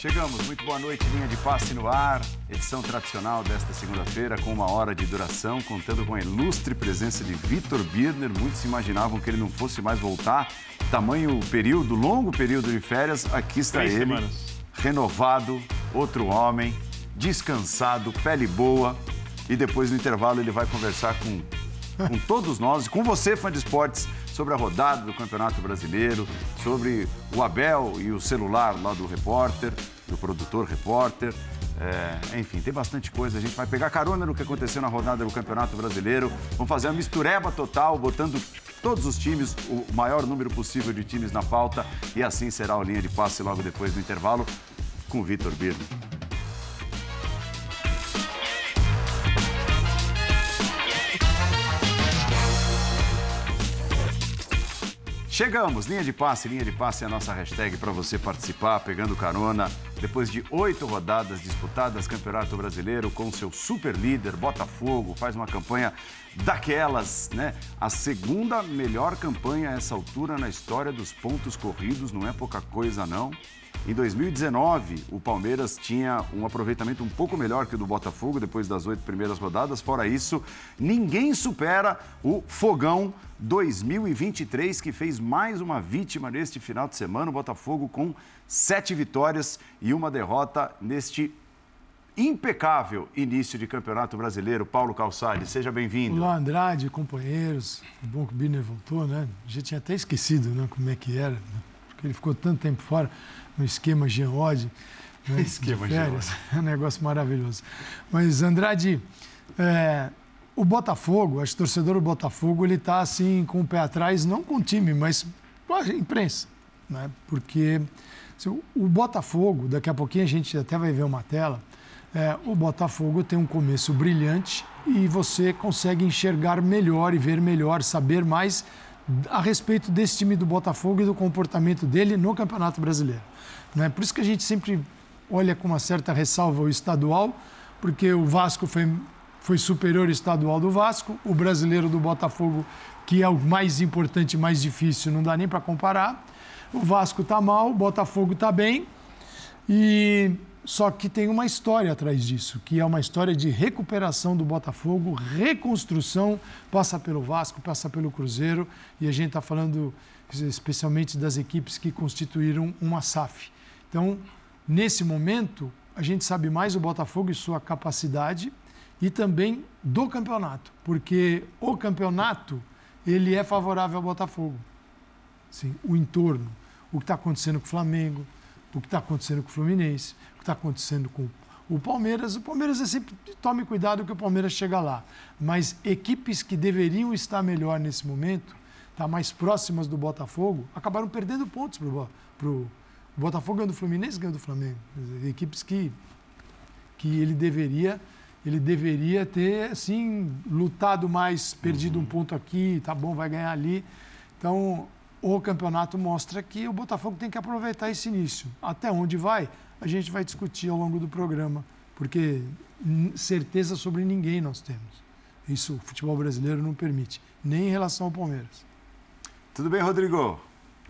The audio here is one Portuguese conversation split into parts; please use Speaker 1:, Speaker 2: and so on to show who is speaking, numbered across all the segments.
Speaker 1: Chegamos, muito boa noite, linha de passe no ar, edição tradicional desta segunda-feira com uma hora de duração, contando com a ilustre presença de Vitor Birner. Muitos imaginavam que ele não fosse mais voltar, tamanho período, longo período de férias, aqui está
Speaker 2: Três
Speaker 1: ele,
Speaker 2: semanas.
Speaker 1: renovado, outro homem, descansado, pele boa, e depois no intervalo ele vai conversar com, com todos nós, e com você, fã de esportes, sobre a rodada do Campeonato Brasileiro, sobre o Abel e o celular lá do repórter, do produtor repórter. É, enfim, tem bastante coisa. A gente vai pegar carona no que aconteceu na rodada do Campeonato Brasileiro. Vamos fazer uma mistureba total, botando todos os times, o maior número possível de times na pauta. E assim será a linha de passe logo depois do intervalo com o Vitor Birno. Chegamos, linha de passe, linha de passe é a nossa hashtag para você participar, pegando carona. Depois de oito rodadas disputadas, Campeonato Brasileiro com seu super líder, Botafogo, faz uma campanha daquelas, né? A segunda melhor campanha a essa altura na história dos pontos corridos, não é pouca coisa não. Em 2019, o Palmeiras tinha um aproveitamento um pouco melhor que o do Botafogo depois das oito primeiras rodadas. Fora isso, ninguém supera o Fogão 2023, que fez mais uma vítima neste final de semana. O Botafogo com sete vitórias e uma derrota neste impecável início de Campeonato Brasileiro. Paulo Calçade, seja bem-vindo.
Speaker 3: Olá, Andrade, companheiros. Bom que o Birner voltou, né? A gente tinha até esquecido né, como é que era, né? Ele ficou tanto tempo fora no esquema Oddi, né,
Speaker 1: Esquema
Speaker 3: de férias. É um negócio maravilhoso. Mas, Andrade, é, o Botafogo, acho que o torcedor do Botafogo, ele está assim com o pé atrás, não com o time, mas com a imprensa. Né? Porque assim, o- o Botafogo, daqui a pouquinho a gente até vai ver uma tela, é, o Botafogo tem um começo brilhante e você consegue enxergar melhor e ver melhor, saber mais a respeito desse time do Botafogo e do comportamento dele no Campeonato Brasileiro. Né? Por isso que a gente sempre olha com uma certa ressalva o estadual, porque o Vasco foi, foi superior ao estadual do Vasco, o brasileiro do Botafogo, que é o mais importante mais difícil, não dá nem para comparar. O Vasco está mal, o Botafogo está bem, e só que tem uma história atrás disso, que é uma história de recuperação do Botafogo, reconstrução, passa pelo Vasco, passa pelo Cruzeiro, e a gente está falando especialmente das equipes que constituíram uma SAF. Então, nesse momento, a gente sabe mais o Botafogo e sua capacidade e também do campeonato, porque o campeonato ele é favorável ao Botafogo. Sim, o entorno, o que está acontecendo com o Flamengo, o que está acontecendo com o Fluminense, está acontecendo com o Palmeiras. O Palmeiras é sempre tome cuidado que o Palmeiras chega lá. Mas equipes que deveriam estar melhor nesse momento, tá mais próximas do Botafogo, acabaram perdendo pontos para o o Botafogo ganhou do Fluminense, ganhou do Flamengo. Equipes que que ele deveria ele deveria ter assim lutado mais, perdido um ponto aqui, tá bom, vai ganhar ali. Então, o campeonato mostra que o Botafogo tem que aproveitar esse início. Até onde vai, a gente vai discutir ao longo do programa, porque certeza sobre ninguém nós temos. Isso o futebol brasileiro não permite, nem em relação ao Palmeiras.
Speaker 1: Tudo bem, Rodrigo?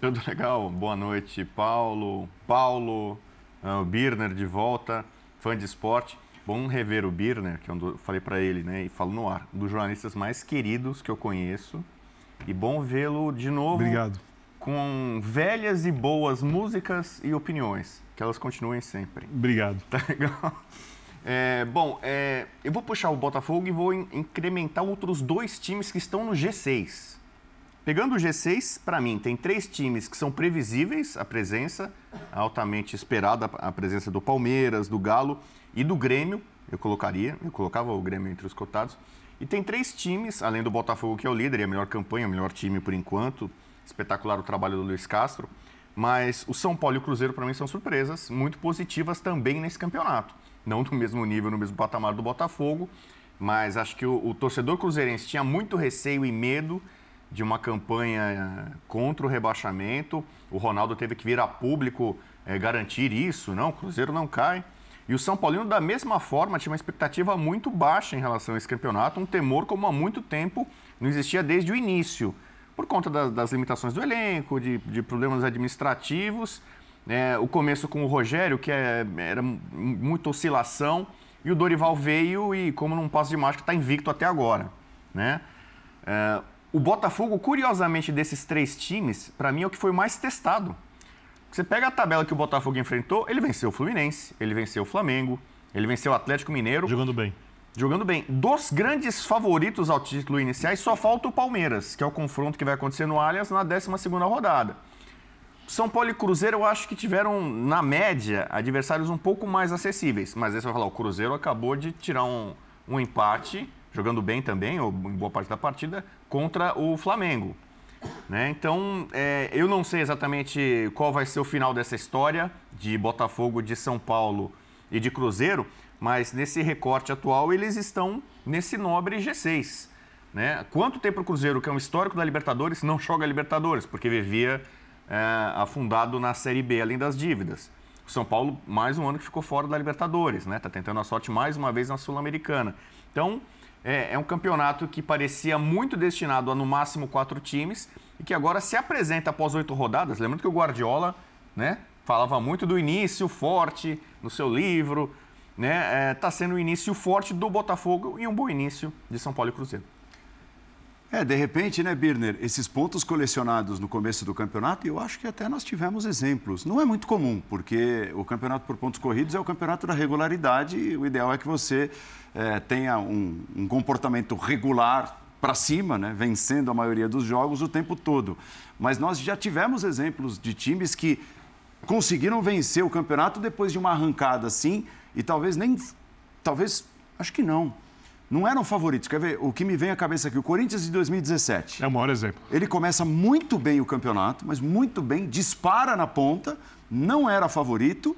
Speaker 2: Tudo legal? Boa noite, Paulo, Paulo, ah, o Birner de volta, fã de esporte. Bom rever o Birner, que é do, falei para ele, né, e falo no ar, um dos jornalistas mais queridos que eu conheço. E bom vê-lo de novo
Speaker 3: Obrigado.
Speaker 2: com velhas e boas músicas e opiniões. Que elas continuem sempre.
Speaker 3: Obrigado.
Speaker 2: Tá legal? É, bom, é, eu vou puxar o Botafogo e vou in- incrementar outros dois times que estão no G6. Pegando o G6, para mim, tem três times que são previsíveis a presença, altamente esperada a presença do Palmeiras, do Galo e do Grêmio. Eu colocaria, eu colocava o Grêmio entre os cotados. E tem três times, além do Botafogo, que é o líder e a melhor campanha, o melhor time por enquanto. Espetacular o trabalho do Luiz Castro. Mas o São Paulo e o Cruzeiro, para mim, são surpresas muito positivas também nesse campeonato. Não do mesmo nível, no mesmo patamar do Botafogo, mas acho que o, o torcedor cruzeirense tinha muito receio e medo de uma campanha eh, contra o rebaixamento. O Ronaldo teve que vir a público eh, garantir isso. Não, o Cruzeiro não cai. E o São Paulino, da mesma forma, tinha uma expectativa muito baixa em relação a esse campeonato, um temor como há muito tempo não existia desde o início, por conta da, das limitações do elenco, de, de problemas administrativos. É, o começo com o Rogério, que é, era muita oscilação, e o Dorival veio e, como num passo de mágica, está invicto até agora. Né? É, o Botafogo, curiosamente, desses três times, para mim é o que foi mais testado. Você pega a tabela que o Botafogo enfrentou, ele venceu o Fluminense, ele venceu o Flamengo, ele venceu o Atlético Mineiro.
Speaker 4: Jogando bem.
Speaker 2: Jogando bem. Dos grandes favoritos ao título iniciais, só falta o Palmeiras, que é o confronto que vai acontecer no Allianz na 12 rodada. São Paulo e Cruzeiro, eu acho que tiveram, na média, adversários um pouco mais acessíveis. Mas aí você vai falar, o Cruzeiro acabou de tirar um, um empate, jogando bem também, ou em boa parte da partida, contra o Flamengo. Né? Então, é, eu não sei exatamente qual vai ser o final dessa história de Botafogo, de São Paulo e de Cruzeiro, mas nesse recorte atual eles estão nesse nobre G6. Né? Quanto tempo o Cruzeiro, que é um histórico da Libertadores, não joga Libertadores, porque vivia é, afundado na Série B, além das dívidas. O São Paulo, mais um ano que ficou fora da Libertadores, né? Tá tentando a sorte mais uma vez na Sul-Americana. Então, é, é um campeonato que parecia muito destinado a no máximo quatro times e que agora se apresenta após oito rodadas. Lembrando que o Guardiola né, falava muito do início forte no seu livro. Está né, é, tá sendo o início forte do Botafogo e um bom início de São Paulo e Cruzeiro.
Speaker 1: É, de repente, né, Birner, esses pontos colecionados no começo do campeonato, eu acho que até nós tivemos exemplos. Não é muito comum, porque o campeonato por pontos corridos é o campeonato da regularidade e o ideal é que você é, tenha um, um comportamento regular para cima, né, vencendo a maioria dos jogos o tempo todo. Mas nós já tivemos exemplos de times que conseguiram vencer o campeonato depois de uma arrancada assim e talvez nem. Talvez. Acho que não não eram favoritos. Quer ver? O que me vem à cabeça aqui, o Corinthians de 2017.
Speaker 4: É o maior exemplo.
Speaker 1: Ele começa muito bem o campeonato, mas muito bem, dispara na ponta, não era favorito,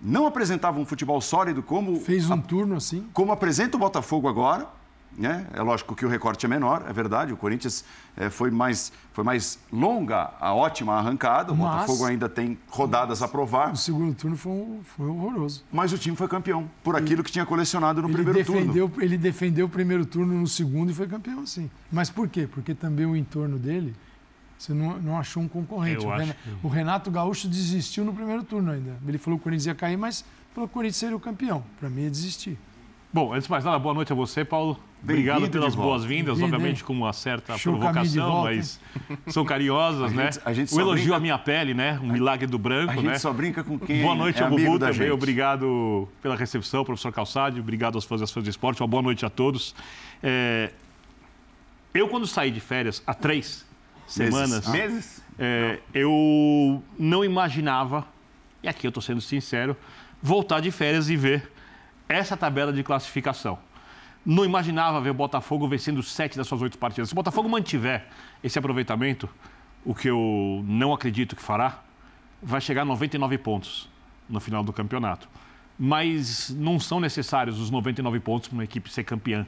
Speaker 1: não apresentava um futebol sólido como.
Speaker 3: Fez um a, turno assim.
Speaker 1: Como apresenta o Botafogo agora. Né? É lógico que o recorte é menor, é verdade. O Corinthians é, foi, mais, foi mais longa a ótima arrancada. O Mas, Botafogo ainda tem rodadas a provar.
Speaker 3: O segundo turno foi, foi horroroso.
Speaker 1: Mas o time foi campeão, por aquilo que tinha colecionado no primeiro
Speaker 3: defendeu,
Speaker 1: turno.
Speaker 3: Ele defendeu o primeiro turno no segundo e foi campeão, sim. Mas por quê? Porque também o entorno dele você não, não achou um concorrente. O, Renato, que... o Renato Gaúcho desistiu no primeiro turno ainda. Ele falou que o Corinthians ia cair, mas falou que o Corinthians seria o campeão. Para mim, é desistir.
Speaker 4: Bom, antes de mais nada, boa noite a você, Paulo. Obrigado pelas boas-vindas, obviamente com uma certa Show provocação, mas são carinhosas, né? Gente, a gente o elogio brinca... à minha pele, né? Um milagre do branco,
Speaker 1: a
Speaker 4: né?
Speaker 1: A gente só brinca com quem
Speaker 4: Boa noite
Speaker 1: é
Speaker 4: ao
Speaker 1: Bubu
Speaker 4: também,
Speaker 1: gente.
Speaker 4: obrigado pela recepção, professor Calçade, obrigado aos fãs e às fãs de esporte, uma boa noite a todos. É... Eu, quando saí de férias, há três semanas...
Speaker 2: Meses?
Speaker 4: É, eu não imaginava, e aqui eu estou sendo sincero, voltar de férias e ver essa tabela de classificação. Não imaginava ver o Botafogo vencendo sete das suas oito partidas. Se o Botafogo mantiver esse aproveitamento, o que eu não acredito que fará, vai chegar a 99 pontos no final do campeonato. Mas não são necessários os 99 pontos para uma equipe ser campeã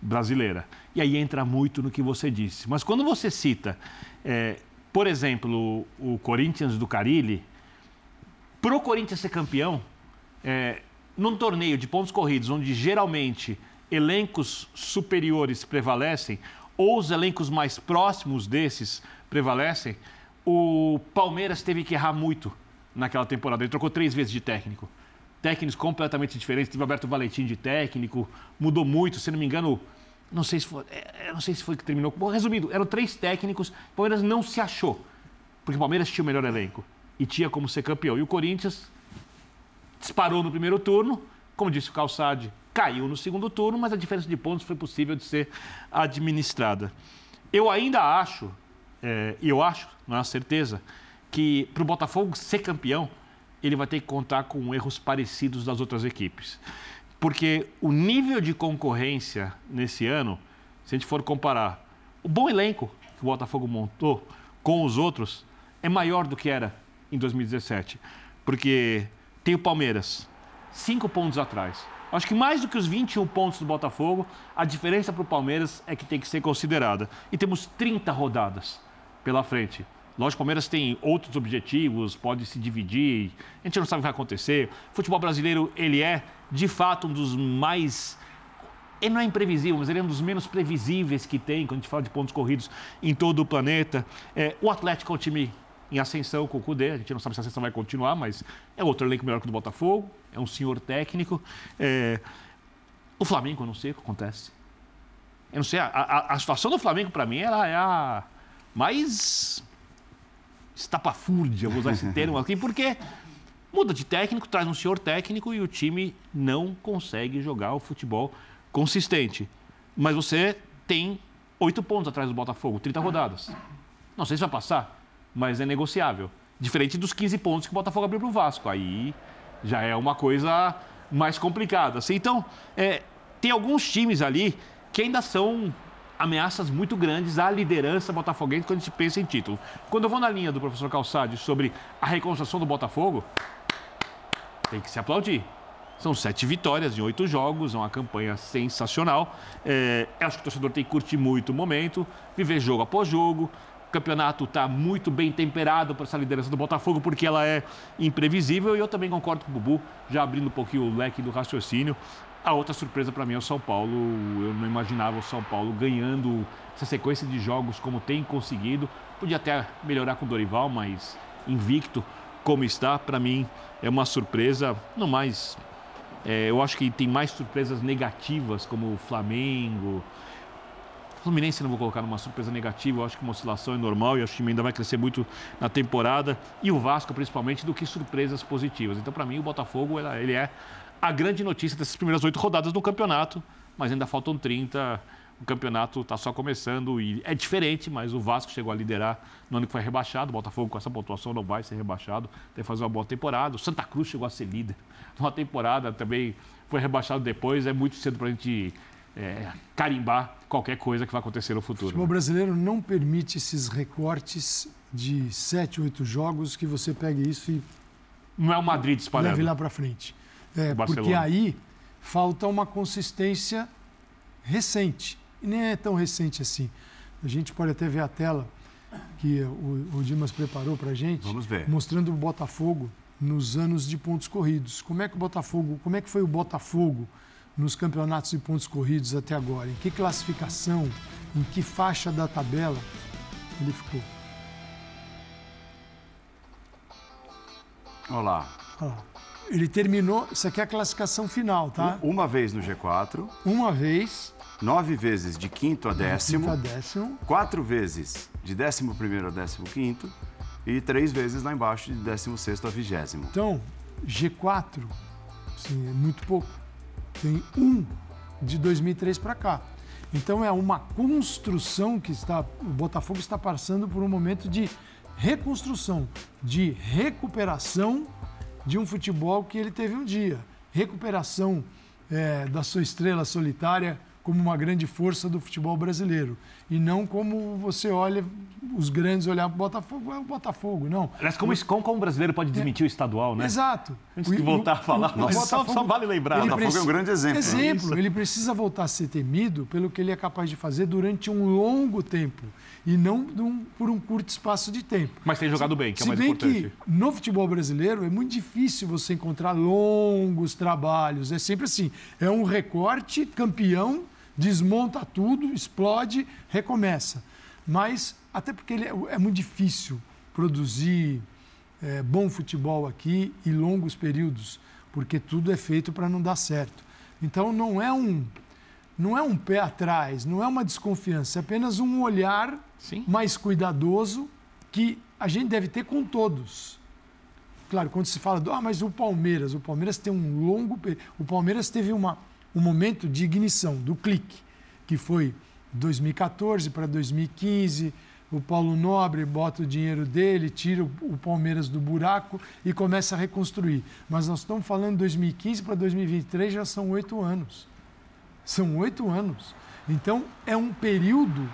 Speaker 4: brasileira. E aí entra muito no que você disse. Mas quando você cita, é, por exemplo, o Corinthians do Carilli, para o Corinthians ser campeão, é, num torneio de pontos corridos, onde geralmente elencos superiores prevalecem, ou os elencos mais próximos desses prevalecem, o Palmeiras teve que errar muito naquela temporada. Ele trocou três vezes de técnico. Técnicos completamente diferentes. Teve Alberto Valentim de técnico, mudou muito. Se não me engano, não sei se foi, é, não sei se foi que terminou. Bom, resumindo, eram três técnicos. O Palmeiras não se achou, porque o Palmeiras tinha o melhor elenco e tinha como ser campeão. E o Corinthians disparou no primeiro turno, como disse o Calçade, caiu no segundo turno, mas a diferença de pontos foi possível de ser administrada. Eu ainda acho, é, e eu acho, não é uma certeza, que para o Botafogo ser campeão, ele vai ter que contar com erros parecidos das outras equipes. Porque o nível de concorrência nesse ano, se a gente for comparar o bom elenco que o Botafogo montou com os outros, é maior do que era em 2017. Porque tem o Palmeiras, cinco pontos atrás. Acho que mais do que os 21 pontos do Botafogo, a diferença para o Palmeiras é que tem que ser considerada. E temos 30 rodadas pela frente. Lógico, o Palmeiras tem outros objetivos, pode se dividir, a gente não sabe o que vai acontecer. O futebol brasileiro, ele é, de fato, um dos mais ele não é imprevisível, mas ele é um dos menos previsíveis que tem quando a gente fala de pontos corridos em todo o planeta. É, o Atlético é um time em ascensão com o Cudê, a gente não sabe se a ascensão vai continuar, mas é outro elenco melhor que o do Botafogo, é um senhor técnico. É, o Flamengo, eu não sei o que acontece. Eu não sei, a, a, a situação do Flamengo, para mim, ela é a mais estapafúrdia, vou usar esse termo aqui, porque muda de técnico, traz um senhor técnico e o time não consegue jogar o futebol consistente. Mas você tem oito pontos atrás do Botafogo, 30 rodadas. Não sei se vai passar, mas é negociável. Diferente dos 15 pontos que o Botafogo abriu para o Vasco. Aí já é uma coisa mais complicada. Assim, então, é, tem alguns times ali que ainda são ameaças muito grandes à liderança botafoguense quando gente pensa em título. Quando eu vou na linha do professor Calçade sobre a reconstrução do Botafogo, tem que se aplaudir. São sete vitórias em oito jogos, é uma campanha sensacional. É, acho que o torcedor tem que curtir muito o momento, viver jogo após jogo. O campeonato está muito bem temperado para essa liderança do Botafogo, porque ela é imprevisível. E eu também concordo com o Bubu, já abrindo um pouquinho o leque do raciocínio. A outra surpresa para mim é o São Paulo. Eu não imaginava o São Paulo ganhando essa sequência de jogos como tem conseguido. Podia até melhorar com o Dorival, mas invicto como está, para mim é uma surpresa. Não mais é, eu acho que tem mais surpresas negativas, como o Flamengo. Fluminense não vou colocar numa surpresa negativa, eu acho que uma oscilação é normal e acho que o time ainda vai crescer muito na temporada. E o Vasco, principalmente, do que surpresas positivas. Então, para mim, o Botafogo ele é a grande notícia dessas primeiras oito rodadas do campeonato, mas ainda faltam 30 o campeonato está só começando e é diferente, mas o Vasco chegou a liderar no ano que foi rebaixado. O Botafogo, com essa pontuação, não vai ser rebaixado, deve fazer uma boa temporada. O Santa Cruz chegou a ser líder numa temporada, também foi rebaixado depois. É muito cedo para a gente é, carimbar qualquer coisa que vai acontecer no futuro. O
Speaker 3: futebol brasileiro não permite esses recortes de sete, oito jogos que você pegue isso e.
Speaker 4: Não é o Madrid espalhado.
Speaker 3: Leve lá para frente. É, porque aí falta uma consistência recente e nem é tão recente assim. A gente pode até ver a tela que o, o Dimas preparou para a gente.
Speaker 1: Vamos ver.
Speaker 3: Mostrando o Botafogo nos anos de pontos corridos. Como é que o Botafogo, como é que foi o Botafogo nos campeonatos de pontos corridos até agora? Em que classificação, em que faixa da tabela ele ficou?
Speaker 1: Olá.
Speaker 3: Olha lá. Ele terminou, isso aqui é a classificação final, tá?
Speaker 1: Uma vez no G4.
Speaker 3: Uma vez
Speaker 1: nove vezes de quinto a décimo,
Speaker 3: quinto a décimo.
Speaker 1: quatro vezes de décimo primeiro a décimo quinto e três vezes lá embaixo de décimo sexto a vigésimo.
Speaker 3: Então, G4, assim, é muito pouco. Tem um de 2003 para cá. Então é uma construção que está, o Botafogo está passando por um momento de reconstrução, de recuperação de um futebol que ele teve um dia, recuperação é, da sua estrela solitária como uma grande força do futebol brasileiro. E não como você olha, os grandes olhar para o Botafogo, é o Botafogo, não.
Speaker 4: Aliás, como, o, como, o brasileiro pode desmentir é, o estadual, né?
Speaker 3: Exato.
Speaker 4: Antes de voltar a falar, o, o só, só, vale lembrar.
Speaker 1: O Botafogo é um grande exemplo.
Speaker 3: Exemplo, né? ele precisa voltar a ser temido pelo que ele é capaz de fazer durante um longo tempo e não um, por um curto espaço de tempo.
Speaker 4: Mas tem jogado bem, que é o mais
Speaker 3: bem
Speaker 4: importante.
Speaker 3: que no futebol brasileiro é muito difícil você encontrar longos trabalhos. É sempre assim, é um recorte campeão desmonta tudo, explode, recomeça. Mas, até porque é, é, muito difícil produzir é, bom futebol aqui e longos períodos, porque tudo é feito para não dar certo. Então, não é um, não é um pé atrás, não é uma desconfiança, é apenas um olhar Sim. mais cuidadoso que a gente deve ter com todos. Claro, quando se fala, do, ah, mas o Palmeiras, o Palmeiras tem um longo. O Palmeiras teve uma, o momento de ignição do clique, que foi 2014 para 2015. O Paulo Nobre bota o dinheiro dele, tira o Palmeiras do buraco e começa a reconstruir. Mas nós estamos falando de 2015 para 2023, já são oito anos. São oito anos. Então, é um período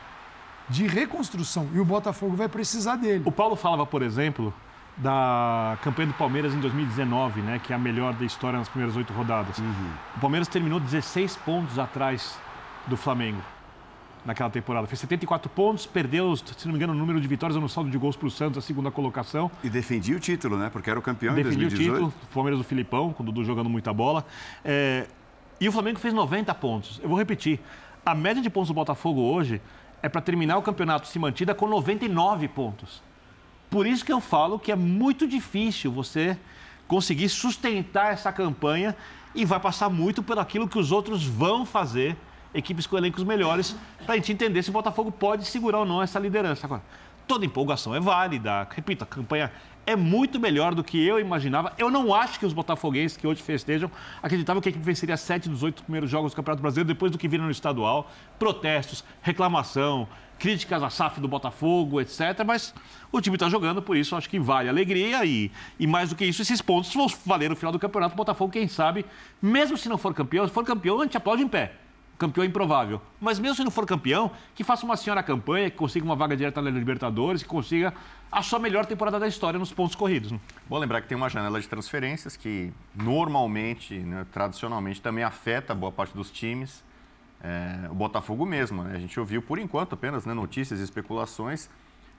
Speaker 3: de reconstrução e o Botafogo vai precisar dele.
Speaker 4: O Paulo falava, por exemplo, da campanha do Palmeiras em 2019, né, que é a melhor da história nas primeiras oito rodadas. Uhum. O Palmeiras terminou 16 pontos atrás do Flamengo. naquela temporada. Fez 74 pontos, perdeu, se não me engano, o número de vitórias no saldo de gols para o Santos, a segunda colocação.
Speaker 1: E defendia o título, né? Porque era o campeão
Speaker 4: defendia
Speaker 1: em 2018.
Speaker 4: o título, Palmeiras do Filipão, com o Dudu jogando muita bola. É, e o Flamengo fez 90 pontos. Eu vou repetir. A média de pontos do Botafogo hoje é para terminar o campeonato se mantida com 99 pontos. Por isso que eu falo que é muito difícil você conseguir sustentar essa campanha e vai passar muito por aquilo que os outros vão fazer, equipes com elencos melhores, para a gente entender se o Botafogo pode segurar ou não essa liderança. Agora, toda empolgação é válida, repito, a campanha é muito melhor do que eu imaginava. Eu não acho que os botafoguenses que hoje festejam acreditavam que a equipe venceria sete dos oito primeiros jogos do Campeonato Brasileiro depois do que viram no estadual. Protestos, reclamação, críticas à SAF do Botafogo, etc. Mas o time está jogando, por isso acho que vale alegria e, e mais do que isso, esses pontos vão valer no final do campeonato. O Botafogo, quem sabe, mesmo se não for campeão, se for campeão, a gente aplaude em pé campeão é improvável. Mas mesmo se não for campeão, que faça uma senhora campanha, que consiga uma vaga direta na Libertadores, que consiga a sua melhor temporada da história nos pontos corridos. Né?
Speaker 2: Bom lembrar que tem uma janela de transferências que normalmente, né, tradicionalmente, também afeta boa parte dos times. É, o Botafogo mesmo, né? a gente ouviu por enquanto apenas né, notícias e especulações.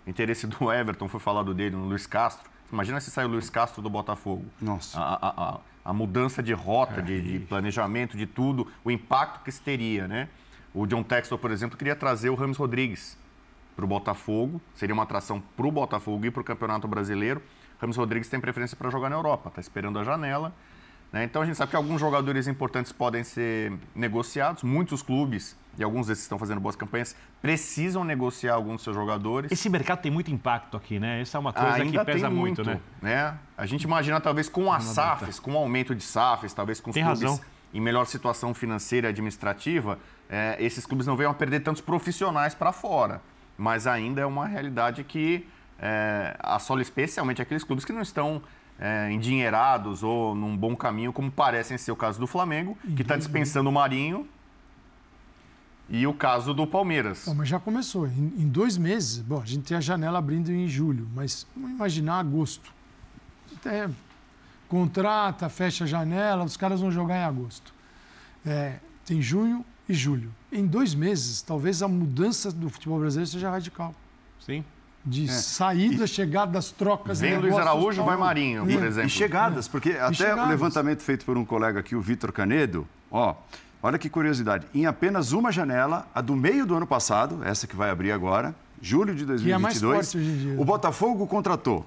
Speaker 2: O interesse do Everton foi falado dele no Luiz Castro. Imagina se sai o Luiz Castro do Botafogo.
Speaker 1: Nossa.
Speaker 2: A, a, a, a mudança de rota, de, de, planejamento, de tudo, o impacto que isso teria, né? O John Textor, por exemplo, queria trazer o Ramos Rodrigues para o Botafogo. Seria uma atração para o Botafogo e para o Campeonato Brasileiro. Ramos Rodrigues tem preferência para jogar na Europa, está esperando a janela. Né? Então a gente sabe que alguns jogadores importantes podem ser negociados. Muitos clubes, e alguns desses estão fazendo boas campanhas, precisam negociar alguns dos seus jogadores.
Speaker 4: Esse mercado tem muito impacto aqui, né? Essa é uma coisa
Speaker 2: Ainda
Speaker 4: que pesa
Speaker 2: muito,
Speaker 4: muito, né?
Speaker 2: né? A gente imagina talvez com as SAFs, com o aumento de SAFs, talvez com os
Speaker 4: Tem
Speaker 2: clubes
Speaker 4: razão.
Speaker 2: em melhor situação financeira e administrativa, é, esses clubes não venham a perder tantos profissionais para fora. Mas ainda é uma realidade que é, assola especialmente aqueles clubes que não estão é, endinheirados ou num bom caminho, como parece ser o caso do Flamengo, que está dispensando o Marinho, e o caso do Palmeiras.
Speaker 3: Bom, mas já começou. Em, em dois meses, bom, a gente tem a janela abrindo em julho, mas vamos imaginar agosto. Até contrata, fecha a janela, os caras vão jogar em agosto. É, tem junho e julho. Em dois meses, talvez a mudança do futebol brasileiro seja radical.
Speaker 4: Sim.
Speaker 3: De saída, chegada das trocas.
Speaker 2: Vem o Luiz
Speaker 3: negócios,
Speaker 2: Araújo,
Speaker 3: tal.
Speaker 2: vai Marinho, por
Speaker 3: É.
Speaker 2: exemplo.
Speaker 1: E chegadas, porque até o
Speaker 3: chegadas.
Speaker 1: levantamento feito por um colega aqui, o Vitor Canedo, ó, olha que curiosidade. Em apenas uma janela, a do meio do ano passado, essa que vai abrir agora, julho de
Speaker 3: Que é mais
Speaker 1: 2022,
Speaker 3: forte
Speaker 1: o Botafogo contratou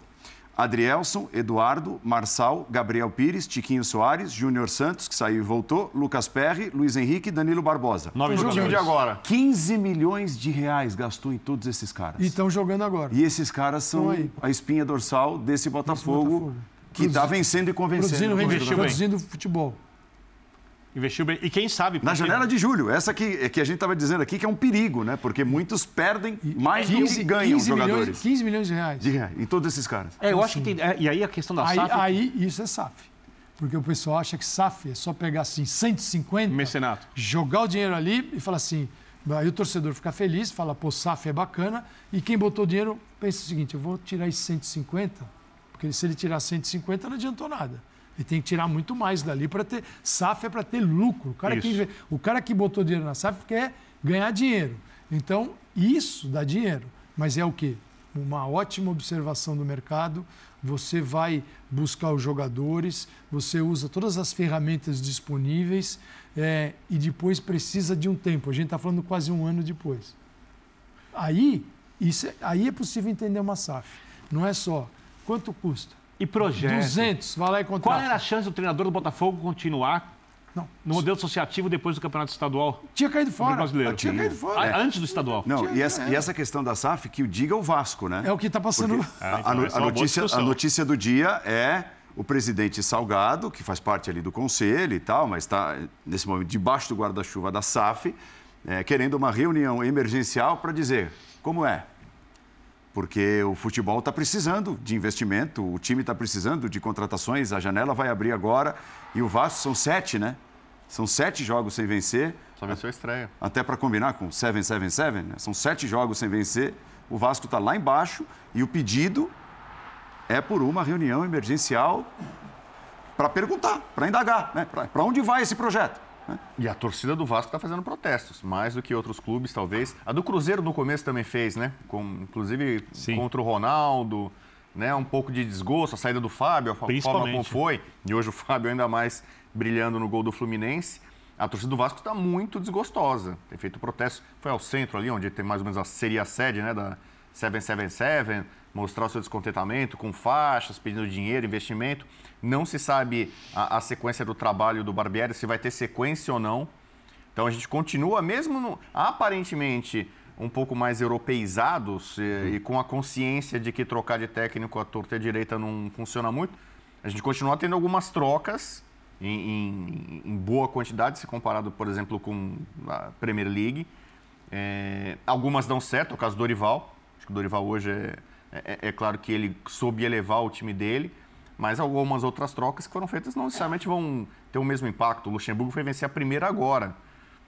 Speaker 1: Adrielson, Eduardo, Marçal, Gabriel Pires, Tiquinho Soares, Júnior Santos, que saiu e voltou, Lucas Perry, Luiz Henrique e Danilo Barbosa.
Speaker 4: Nove jogadores.
Speaker 2: de agora.
Speaker 1: 15 milhões de reais gastou em todos esses caras.
Speaker 3: E estão jogando agora.
Speaker 1: E esses caras são a espinha dorsal desse Botafogo,
Speaker 3: Botafogo.
Speaker 1: que está vencendo e convencendo.
Speaker 3: Produzindo, produzindo futebol.
Speaker 4: Investiu bem. E quem sabe...
Speaker 1: Na janela de julho, essa que, que a gente estava dizendo aqui, que é um perigo, né? Porque muitos perdem mais do que ganham
Speaker 3: 15 milhões,
Speaker 1: jogadores.
Speaker 3: 15 milhões de reais.
Speaker 1: De reais, em todos esses caras.
Speaker 4: É, eu acho que tem... é, e aí a questão da
Speaker 3: Aí,
Speaker 4: SAF...
Speaker 3: aí isso é SAF. Porque o pessoal acha que SAF é só pegar assim 150,
Speaker 4: Mecenato.
Speaker 3: jogar o dinheiro ali e falar assim. Aí o torcedor fica feliz, fala, pô, SAF é bacana. E quem botou dinheiro pensa o seguinte: eu vou tirar esses 150, porque se ele tirar 150 não adiantou nada. Ele tem que tirar muito mais dali para ter. SAF é para ter lucro. O cara, que,
Speaker 4: Isso.
Speaker 3: o cara que botou dinheiro na SAF quer ganhar dinheiro. Então, isso dá dinheiro. Mas é o quê? Uma ótima observação do mercado. Você vai buscar os jogadores, você usa todas as ferramentas disponíveis é, e depois precisa de um tempo. A gente está falando quase um ano depois. Aí, isso é, aí é possível entender uma SAF. Não é só quanto custa.
Speaker 4: E projeto.
Speaker 3: 200, vai lá e contrata.
Speaker 4: Qual era a chance do treinador do Botafogo continuar
Speaker 3: Não.
Speaker 4: no modelo associativo depois do Campeonato Estadual
Speaker 3: Tinha caído fora.
Speaker 4: brasileiro?
Speaker 3: Tinha caído fora.
Speaker 4: Ah, Antes do estadual.
Speaker 1: Não, e essa, e essa questão da SAF, que o diga o Vasco, né?
Speaker 3: É o que está passando.
Speaker 1: Porque
Speaker 4: Ah,
Speaker 1: a,
Speaker 4: então,
Speaker 1: a a
Speaker 4: é uma boa
Speaker 1: notícia, a notícia do dia é o presidente Salgado, que faz parte ali do conselho e tal, mas está nesse momento debaixo do guarda-chuva da SAF, é, querendo uma reunião emergencial para dizer como é. Porque o futebol está precisando de investimento, o time está precisando de contratações, a janela vai abrir agora e o Vasco são sete, né? São sete jogos sem vencer.
Speaker 2: Só venceu a estreia.
Speaker 1: até para combinar com 777, né? são sete jogos sem vencer. O Vasco está lá embaixo e o pedido é por uma reunião emergencial para perguntar, para indagar, né? para onde vai esse projeto?
Speaker 2: E a torcida do Vasco está fazendo protestos, mais do que outros clubes, talvez. A do Cruzeiro no começo também fez, né? Com, inclusive Sim. contra o Ronaldo, né? Um pouco de desgosto, a saída do Fábio, a forma como foi. E hoje o Fábio ainda mais brilhando no gol do Fluminense. A torcida do Vasco está muito desgostosa. Tem feito protesto. Foi ao centro ali, onde tem mais ou menos a, seria a sede né, da 777, mostrar o seu descontentamento com faixas, pedindo dinheiro, investimento. Não se sabe a, a, sequência do trabalho do Barbieri, se vai ter sequência ou não. Então a gente continua, mesmo no, aparentemente um pouco mais europeizados e, e, com a consciência de que trocar de técnico à torta e à direita não funciona muito, a gente continua tendo algumas trocas em, em, em boa quantidade, se comparado, por exemplo, com a Premier League. É, algumas dão certo, o caso do Dorival. Que o Dorival hoje é, é, é claro que ele soube elevar o time dele, mas algumas outras trocas que foram feitas não necessariamente vão ter o mesmo impacto. O Luxemburgo foi vencer a primeira agora.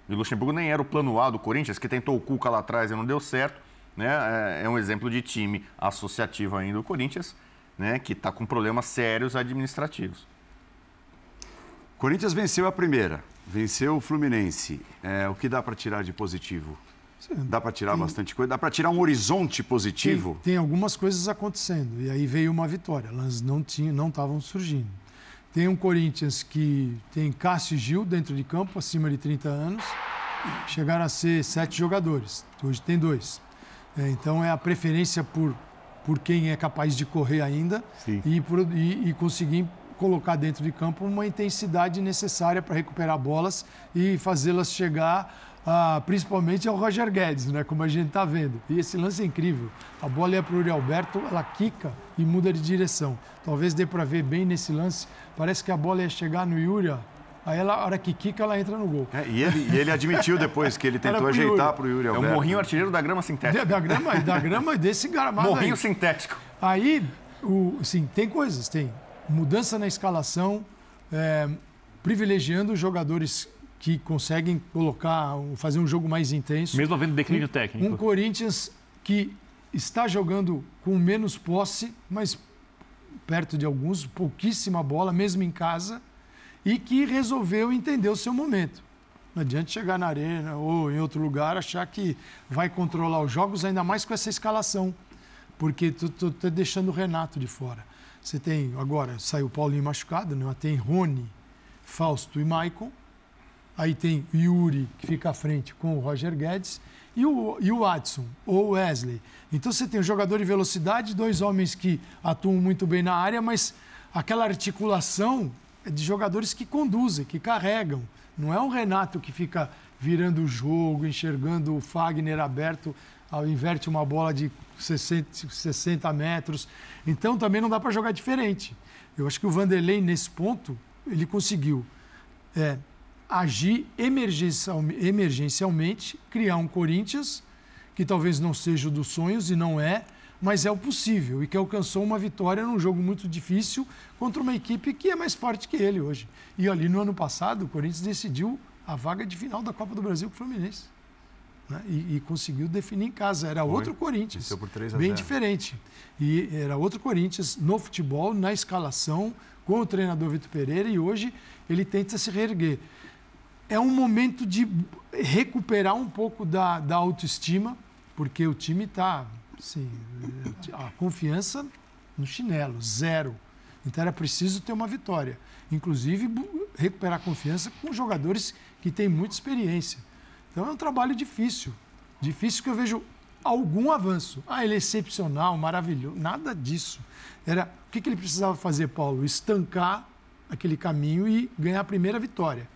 Speaker 2: E o Luxemburgo nem era o plano A do Corinthians, que tentou o Cuca lá atrás e não deu certo. Né? É, é um exemplo de time associativo ainda o Corinthians, né? que está com problemas sérios administrativos.
Speaker 1: Corinthians venceu a primeira, venceu o Fluminense. É, o que dá para tirar de positivo? Dá para tirar tem, bastante coisa? Dá para tirar um horizonte positivo?
Speaker 3: Tem, tem, algumas coisas acontecendo. E aí veio uma vitória. Elas não tinham, não estavam surgindo. Tem um Corinthians que tem Cássio e Gil dentro de campo, acima de 30 anos. Chegaram a ser sete jogadores. Hoje tem dois. É, então é a preferência por, por quem é capaz de correr ainda e, por, e, e conseguir colocar dentro de campo uma intensidade necessária para recuperar bolas e fazê-las chegar ah, principalmente ao Roger Guedes, né, como a gente está vendo. E esse lance é incrível. A bola é para o Uri Alberto, ela quica e muda de direção. Talvez dê para ver bem nesse lance. Parece que a bola ia chegar no Yuri, Aí ela, a hora que quica, ela entra no gol.
Speaker 1: É, e, ele, e ele admitiu depois que ele tentou ajeitar para o Yuri Alberto.
Speaker 2: É um morrinho artilheiro da grama sintética.
Speaker 3: Da, da grama, da grama desse gramado
Speaker 2: Morrinho
Speaker 3: aí.
Speaker 2: sintético.
Speaker 3: Aí, o, sim, tem coisas, tem. Mudança na escalação, é, privilegiando os jogadores que conseguem colocar, fazer um jogo mais intenso.
Speaker 4: Mesmo havendo declínio técnico.
Speaker 3: Um Corinthians que está jogando com menos posse, mas perto de alguns, pouquíssima bola, mesmo em casa, e que resolveu entender o seu momento. Não adianta chegar na arena ou em outro lugar achar que vai controlar os jogos, ainda mais com essa escalação, porque tu, tu, tu tá deixando o Renato de fora. Você tem, agora, saiu o Paulinho machucado, né? tem Rony, Fausto e Maicon, Aí tem Yuri, que fica à frente com o Roger Guedes, e o, e o Watson, ou Wesley. Então você tem um jogador de velocidade, dois homens que atuam muito bem na área, mas aquela articulação é de jogadores que conduzem, que carregam. Não é um Renato que fica virando o jogo, enxergando o Fagner aberto, inverte uma bola de 60, 60 metros. Então também não dá para jogar diferente. Eu acho que o Vanderlei, nesse ponto, ele conseguiu é, agir emergencial, emergencialmente, criar um Corinthians, que talvez não seja o dos sonhos e não é, mas é o possível e que alcançou uma vitória num jogo muito difícil contra uma equipe que é mais forte que ele hoje. E ali no ano passado, o Corinthians decidiu a vaga de final da Copa do Brasil com o Fluminense. Né? E, e, conseguiu definir em casa. Era Foi. outro Corinthians. Por 3 a bem 0. diferente. E era outro Corinthians no futebol, na escalação, com o treinador Vitor Pereira, e hoje ele tenta se reerguer é um momento de recuperar um pouco da, da autoestima, porque o time está, assim, a confiança no chinelo, zero. Então era preciso ter uma vitória. Inclusive, recuperar a confiança com jogadores que têm muita experiência. Então é um trabalho difícil. Difícil que eu vejo algum avanço. Ah, ele é excepcional, maravilhoso. Nada disso. Era o que, que ele precisava fazer, Paulo? Estancar aquele caminho e ganhar a primeira vitória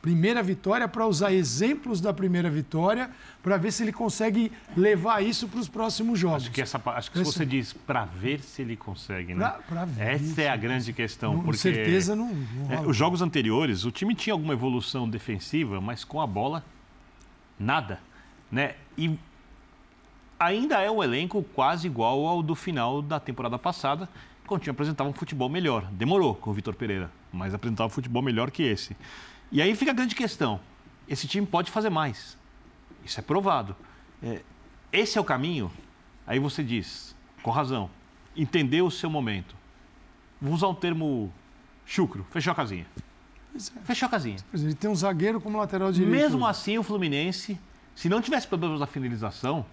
Speaker 3: primeira vitória para usar exemplos da primeira vitória para ver se ele consegue levar isso para os próximos jogos.
Speaker 4: Acho que, essa, acho que Esse... você diz para ver se ele consegue, né?
Speaker 3: Pra, pra ver
Speaker 4: essa é a grande questão. Com porque,
Speaker 3: certeza não. não
Speaker 4: é, os jogos anteriores, o time tinha alguma evolução defensiva, mas com a bola, nada. Né? E ainda é um elenco quase igual ao do final da temporada passada, quando o time apresentava um futebol melhor. Demorou com o Vitor Pereira, mas apresentava um futebol melhor que esse. E aí fica a grande questão: esse time pode fazer mais. Isso é provado. É, esse é o caminho. Aí você diz, com razão, entendeu o seu momento. Vou usar um termo chucro, fechou a casinha. Fechou a casinha.
Speaker 3: É, Ele tem um zagueiro como lateral direito.
Speaker 4: Mesmo assim, o Fluminense, se não tivesse problemas na finalização,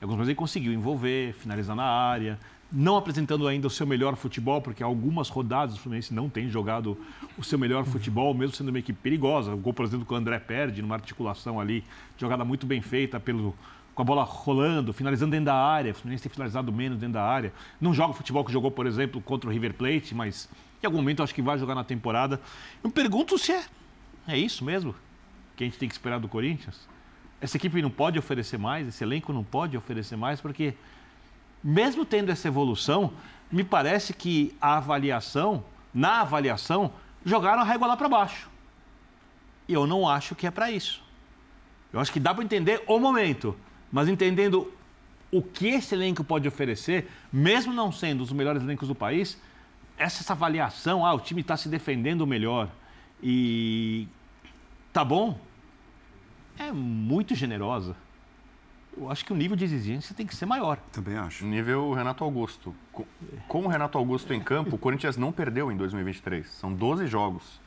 Speaker 4: alguns momentos ele conseguiu envolver, finalizar na área, não apresentando ainda o seu melhor futebol, porque algumas rodadas o Fluminense não tem jogado o seu melhor futebol, mesmo sendo uma equipe perigosa. O gol, por exemplo, que o André perde numa articulação ali, jogada muito bem feita pelo com a bola rolando, finalizando dentro da área. O Fluminense tem finalizado menos dentro da área. Não joga o futebol que jogou, por exemplo, contra o River Plate, mas em algum momento acho que vai jogar na temporada. Eu me pergunto se é, é isso mesmo que a gente tem que esperar do Corinthians. Essa equipe não pode oferecer mais, esse elenco não pode oferecer mais, porque mesmo tendo essa evolução, me parece que a avaliação, na avaliação, jogaram a régua lá para baixo. E eu não acho que é para isso. Eu acho que dá para entender o momento, mas entendendo o que esse elenco pode oferecer, mesmo não sendo os melhores elencos do país, essa, essa avaliação, ah, o time está se defendendo melhor e tá bom, é muito generosa. Eu acho que o nível de exigência tem que ser maior.
Speaker 1: Também acho.
Speaker 2: Nível Renato Augusto. Com, com o Renato Augusto em campo, o Corinthians não perdeu em 2023. São 12 jogos.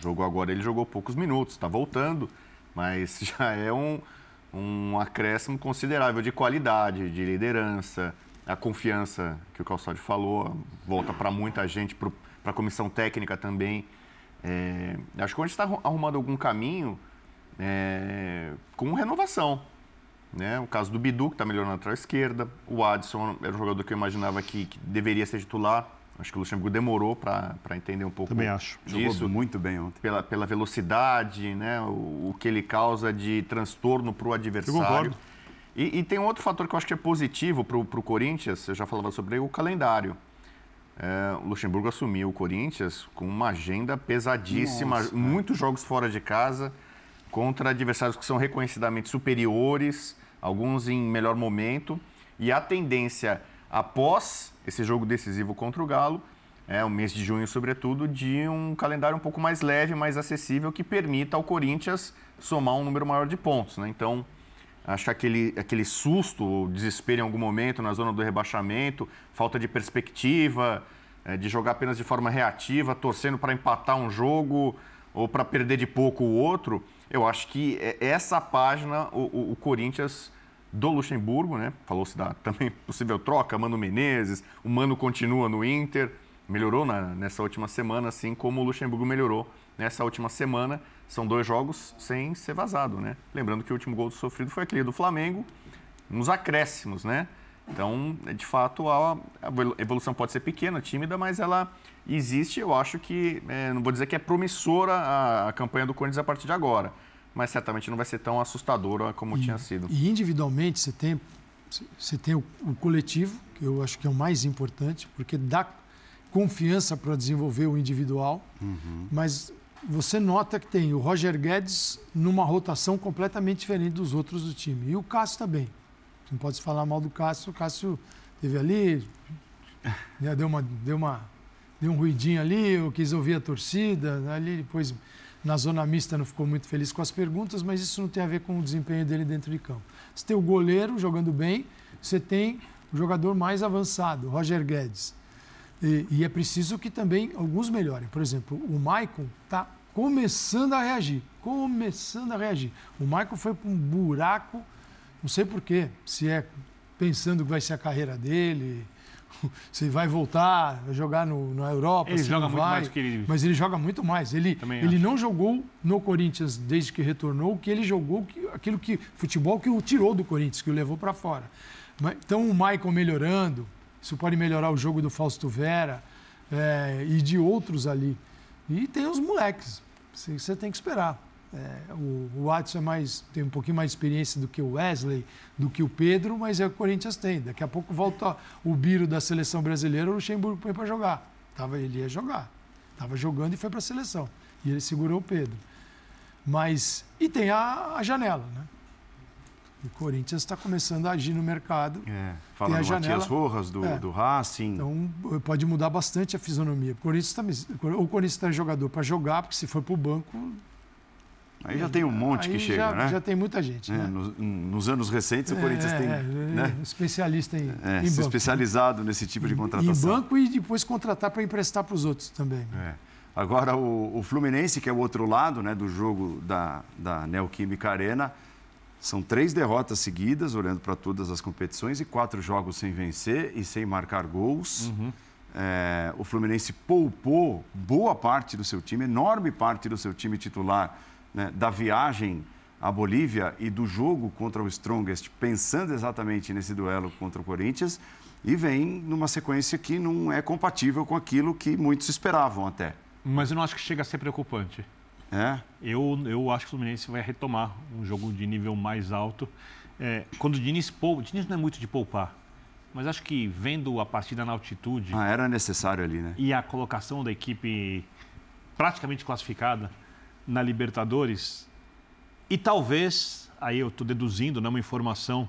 Speaker 2: Jogou agora, ele jogou poucos minutos, está voltando, mas já é um, um acréscimo considerável de qualidade, de liderança, a confiança que o Calçade falou, volta para muita gente, para a comissão técnica também. É, acho que a gente está arrumando algum caminho é, com renovação. Né? O caso do Bidu, que está melhorando na lateral esquerda. O Adson era um jogador que eu imaginava que, que deveria ser titular. Acho que o Luxemburgo demorou para entender um pouco
Speaker 4: Também acho.
Speaker 2: disso.
Speaker 1: Jogou muito bem ontem.
Speaker 2: Pela, pela velocidade, né? o, o que ele causa de transtorno para o adversário. E, e, tem um outro fator que eu acho que é positivo para o Corinthians, eu já falava sobre o calendário. É, o Luxemburgo assumiu o Corinthians com uma agenda pesadíssima, Nossa, muitos jogos fora de casa, contra adversários que são reconhecidamente superiores, alguns em melhor momento. E a tendência, após esse jogo decisivo contra o Galo, é o mês de junho, sobretudo, de um calendário um pouco mais leve, mais acessível, que permita ao Corinthians somar um número maior de pontos. Né? Então, acho que aquele, aquele susto, desespero em algum momento na zona do rebaixamento, falta de perspectiva, é, de jogar apenas de forma reativa, torcendo para empatar um jogo ou para perder de pouco o outro, eu acho que é, essa página o, o, o Corinthians do Luxemburgo, né? Falou-se da também possível troca, Mano Menezes, o Mano continua no Inter, melhorou na, nessa última semana, assim como o Luxemburgo melhorou nessa última semana. São dois jogos sem ser vazado, né? Lembrando que o último gol sofrido foi aquele do Flamengo, nos acréscimos, né? Então, de fato, a, evolução pode ser pequena, tímida, mas ela existe. Eu acho que, é, não vou dizer que é promissora a, a campanha do Corinthians a partir de agora mas certamente não vai ser tão assustadora como
Speaker 3: e,
Speaker 2: tinha sido.
Speaker 3: E individualmente você tem, você tem o, o, coletivo, que eu acho que é o mais importante, porque dá confiança para desenvolver o individual, uhum. mas você nota que tem o Roger Guedes numa rotação completamente diferente dos outros do time. E o Cássio também. Não pode falar mal do Cássio, o Cássio teve ali, né, deu, uma, deu, uma, deu um ruidinho ali, eu quis ouvir a torcida, ali depois na zona mista não ficou muito feliz com as perguntas, mas isso não tem a ver com o desempenho dele dentro de campo. Você tem o goleiro jogando bem, você tem o jogador mais avançado, Roger Guedes. E, e é preciso que também alguns melhorem. Por exemplo, o Maicon está começando a reagir. Começando a reagir. O Maicon foi para um buraco, não sei porquê, se é pensando que vai ser a carreira dele, se vai voltar a jogar no, na Europa.
Speaker 4: Ele joga
Speaker 3: muito
Speaker 4: vai, mais que ele.
Speaker 3: Mas ele joga muito mais. Ele, ele não jogou no Corinthians desde que retornou, que ele jogou que, aquilo que. futebol que o tirou do Corinthians, que o levou para fora. Mas, então o Michael melhorando, isso pode melhorar o jogo do Fausto Vera é, e de outros ali. E tem os moleques. Você tem que esperar. É, o, o Watson é mais, tem um pouquinho mais de experiência do que o Wesley, do que o Pedro, mas é o Corinthians tem. Daqui a pouco volta o Biro da seleção brasileira, o Luxemburgo põe para jogar. Tava, ele ia jogar. Estava jogando e foi para a seleção. E ele segurou o Pedro. Mas. E tem a, a janela, né? O Corinthians está começando a agir no mercado.
Speaker 1: É, fala do Matias Rojas, do, é, do Racing.
Speaker 3: Então pode mudar bastante a fisionomia. O Corinthians tá, o Corinthians está jogador para jogar, porque se for para o banco,
Speaker 1: Aí já tem um monte
Speaker 3: Aí
Speaker 1: que chega,
Speaker 3: já,
Speaker 1: né?
Speaker 3: Já tem muita gente.
Speaker 1: É,
Speaker 3: né?
Speaker 1: nos, nos, anos recentes, o Corinthians
Speaker 3: é,
Speaker 1: tem.
Speaker 3: É,
Speaker 1: né?
Speaker 3: Especialista em,
Speaker 1: é,
Speaker 3: em banco.
Speaker 1: especializado nesse tipo de contratação.
Speaker 3: Em banco e depois contratar para emprestar para os outros também.
Speaker 1: É. Agora, o, o, Fluminense, que é o outro lado né, do jogo da, da Neoquímica Arena, são três derrotas seguidas, olhando para todas as competições, e quatro jogos sem vencer e sem marcar gols. Uhum. É, o Fluminense poupou boa parte do seu time, enorme parte do seu time titular, né, da viagem à Bolívia e do jogo contra o Strongest, pensando exatamente nesse duelo contra o Corinthians, e vem numa sequência que não é compatível com aquilo que muitos esperavam até.
Speaker 4: Mas eu não acho que chega a ser preocupante. É? Eu, eu acho que o Fluminense vai retomar um jogo de nível mais alto. É, quando o Diniz poupa, o Diniz não é muito de poupar, mas acho que vendo a partida na altitude.
Speaker 1: Ah, era necessário ali, né?
Speaker 4: E a colocação da equipe praticamente classificada na Libertadores. E talvez, aí eu estou deduzindo, não é uma informação,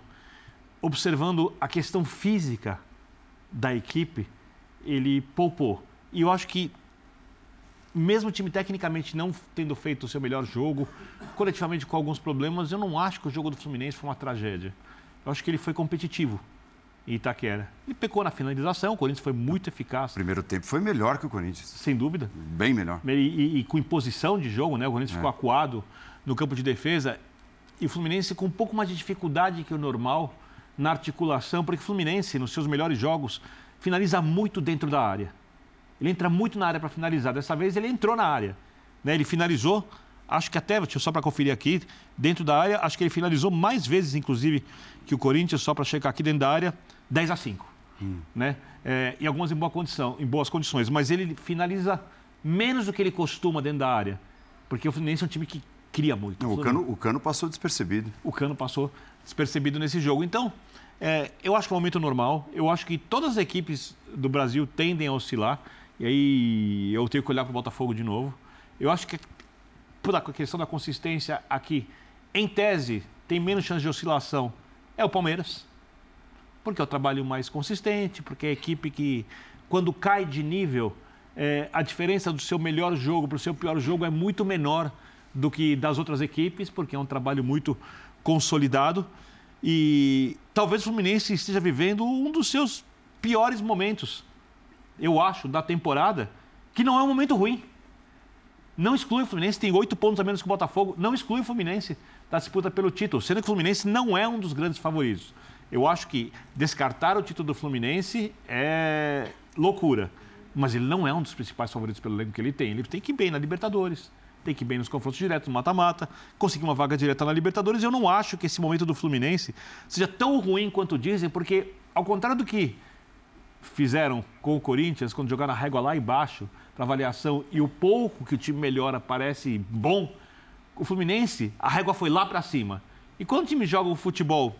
Speaker 4: observando a questão física da equipe, ele poupou. E eu acho que, mesmo o time tecnicamente não tendo feito o seu melhor jogo, coletivamente com alguns problemas, eu não acho que o jogo do Fluminense foi uma tragédia. Eu acho que ele foi competitivo em Itaquera. Ele pecou na finalização, o Corinthians foi muito eficaz. O
Speaker 1: primeiro tempo foi melhor que o Corinthians.
Speaker 4: Sem dúvida.
Speaker 1: Bem melhor.
Speaker 4: E, e, e com imposição de jogo, né? O Corinthians é. ficou acuado no campo de defesa. E o Fluminense com um pouco mais de dificuldade que o normal na articulação, porque o Fluminense, nos seus melhores jogos, finaliza muito dentro da área. Ele entra muito na área para finalizar. Dessa vez ele entrou na área. Né? Ele finalizou, acho que até, deixa eu só para conferir aqui, dentro da área, acho que ele finalizou mais vezes, inclusive, que o Corinthians, só para checar aqui dentro da área 10 a 5. Hum. Né? É, e algumas em, boa condição, em boas condições. Mas ele finaliza menos do que ele costuma dentro da área. Porque o Fluminense é um time que cria muito.
Speaker 1: o, cano, o Cano passou despercebido.
Speaker 4: O Cano passou despercebido nesse jogo. Então, é, eu acho que é um momento normal. Eu acho que todas as equipes do Brasil tendem a oscilar. E aí eu tenho que olhar para o Botafogo de novo. Eu acho que, por a questão da consistência aqui, em tese, tem menos chance de oscilação. É o Palmeiras porque é o trabalho mais consistente, porque é a equipe que, quando cai de nível, é, a diferença do seu melhor jogo para o seu pior jogo é muito menor do que das outras equipes, porque é um trabalho muito consolidado. E talvez o Fluminense esteja vivendo um dos seus piores momentos, eu acho, da temporada, que não é um momento ruim. Não exclui o Fluminense, tem oito pontos a menos que o Botafogo, não exclui o Fluminense da disputa pelo título, sendo que o Fluminense não é um dos grandes favoritos. Eu acho que descartar o título do Fluminense é loucura. Mas ele não é um dos principais favoritos pelo elenco que ele tem. Ele tem que ir bem na Libertadores, tem que ir bem nos confrontos diretos, no mata-mata, conseguir uma vaga direta na Libertadores. Eu não acho que esse momento do Fluminense seja tão ruim quanto dizem, porque, ao contrário do que fizeram com o Corinthians, quando jogaram a régua lá embaixo para avaliação e o pouco que o time melhora parece bom, o Fluminense, a régua foi lá para cima. E quando o time joga o futebol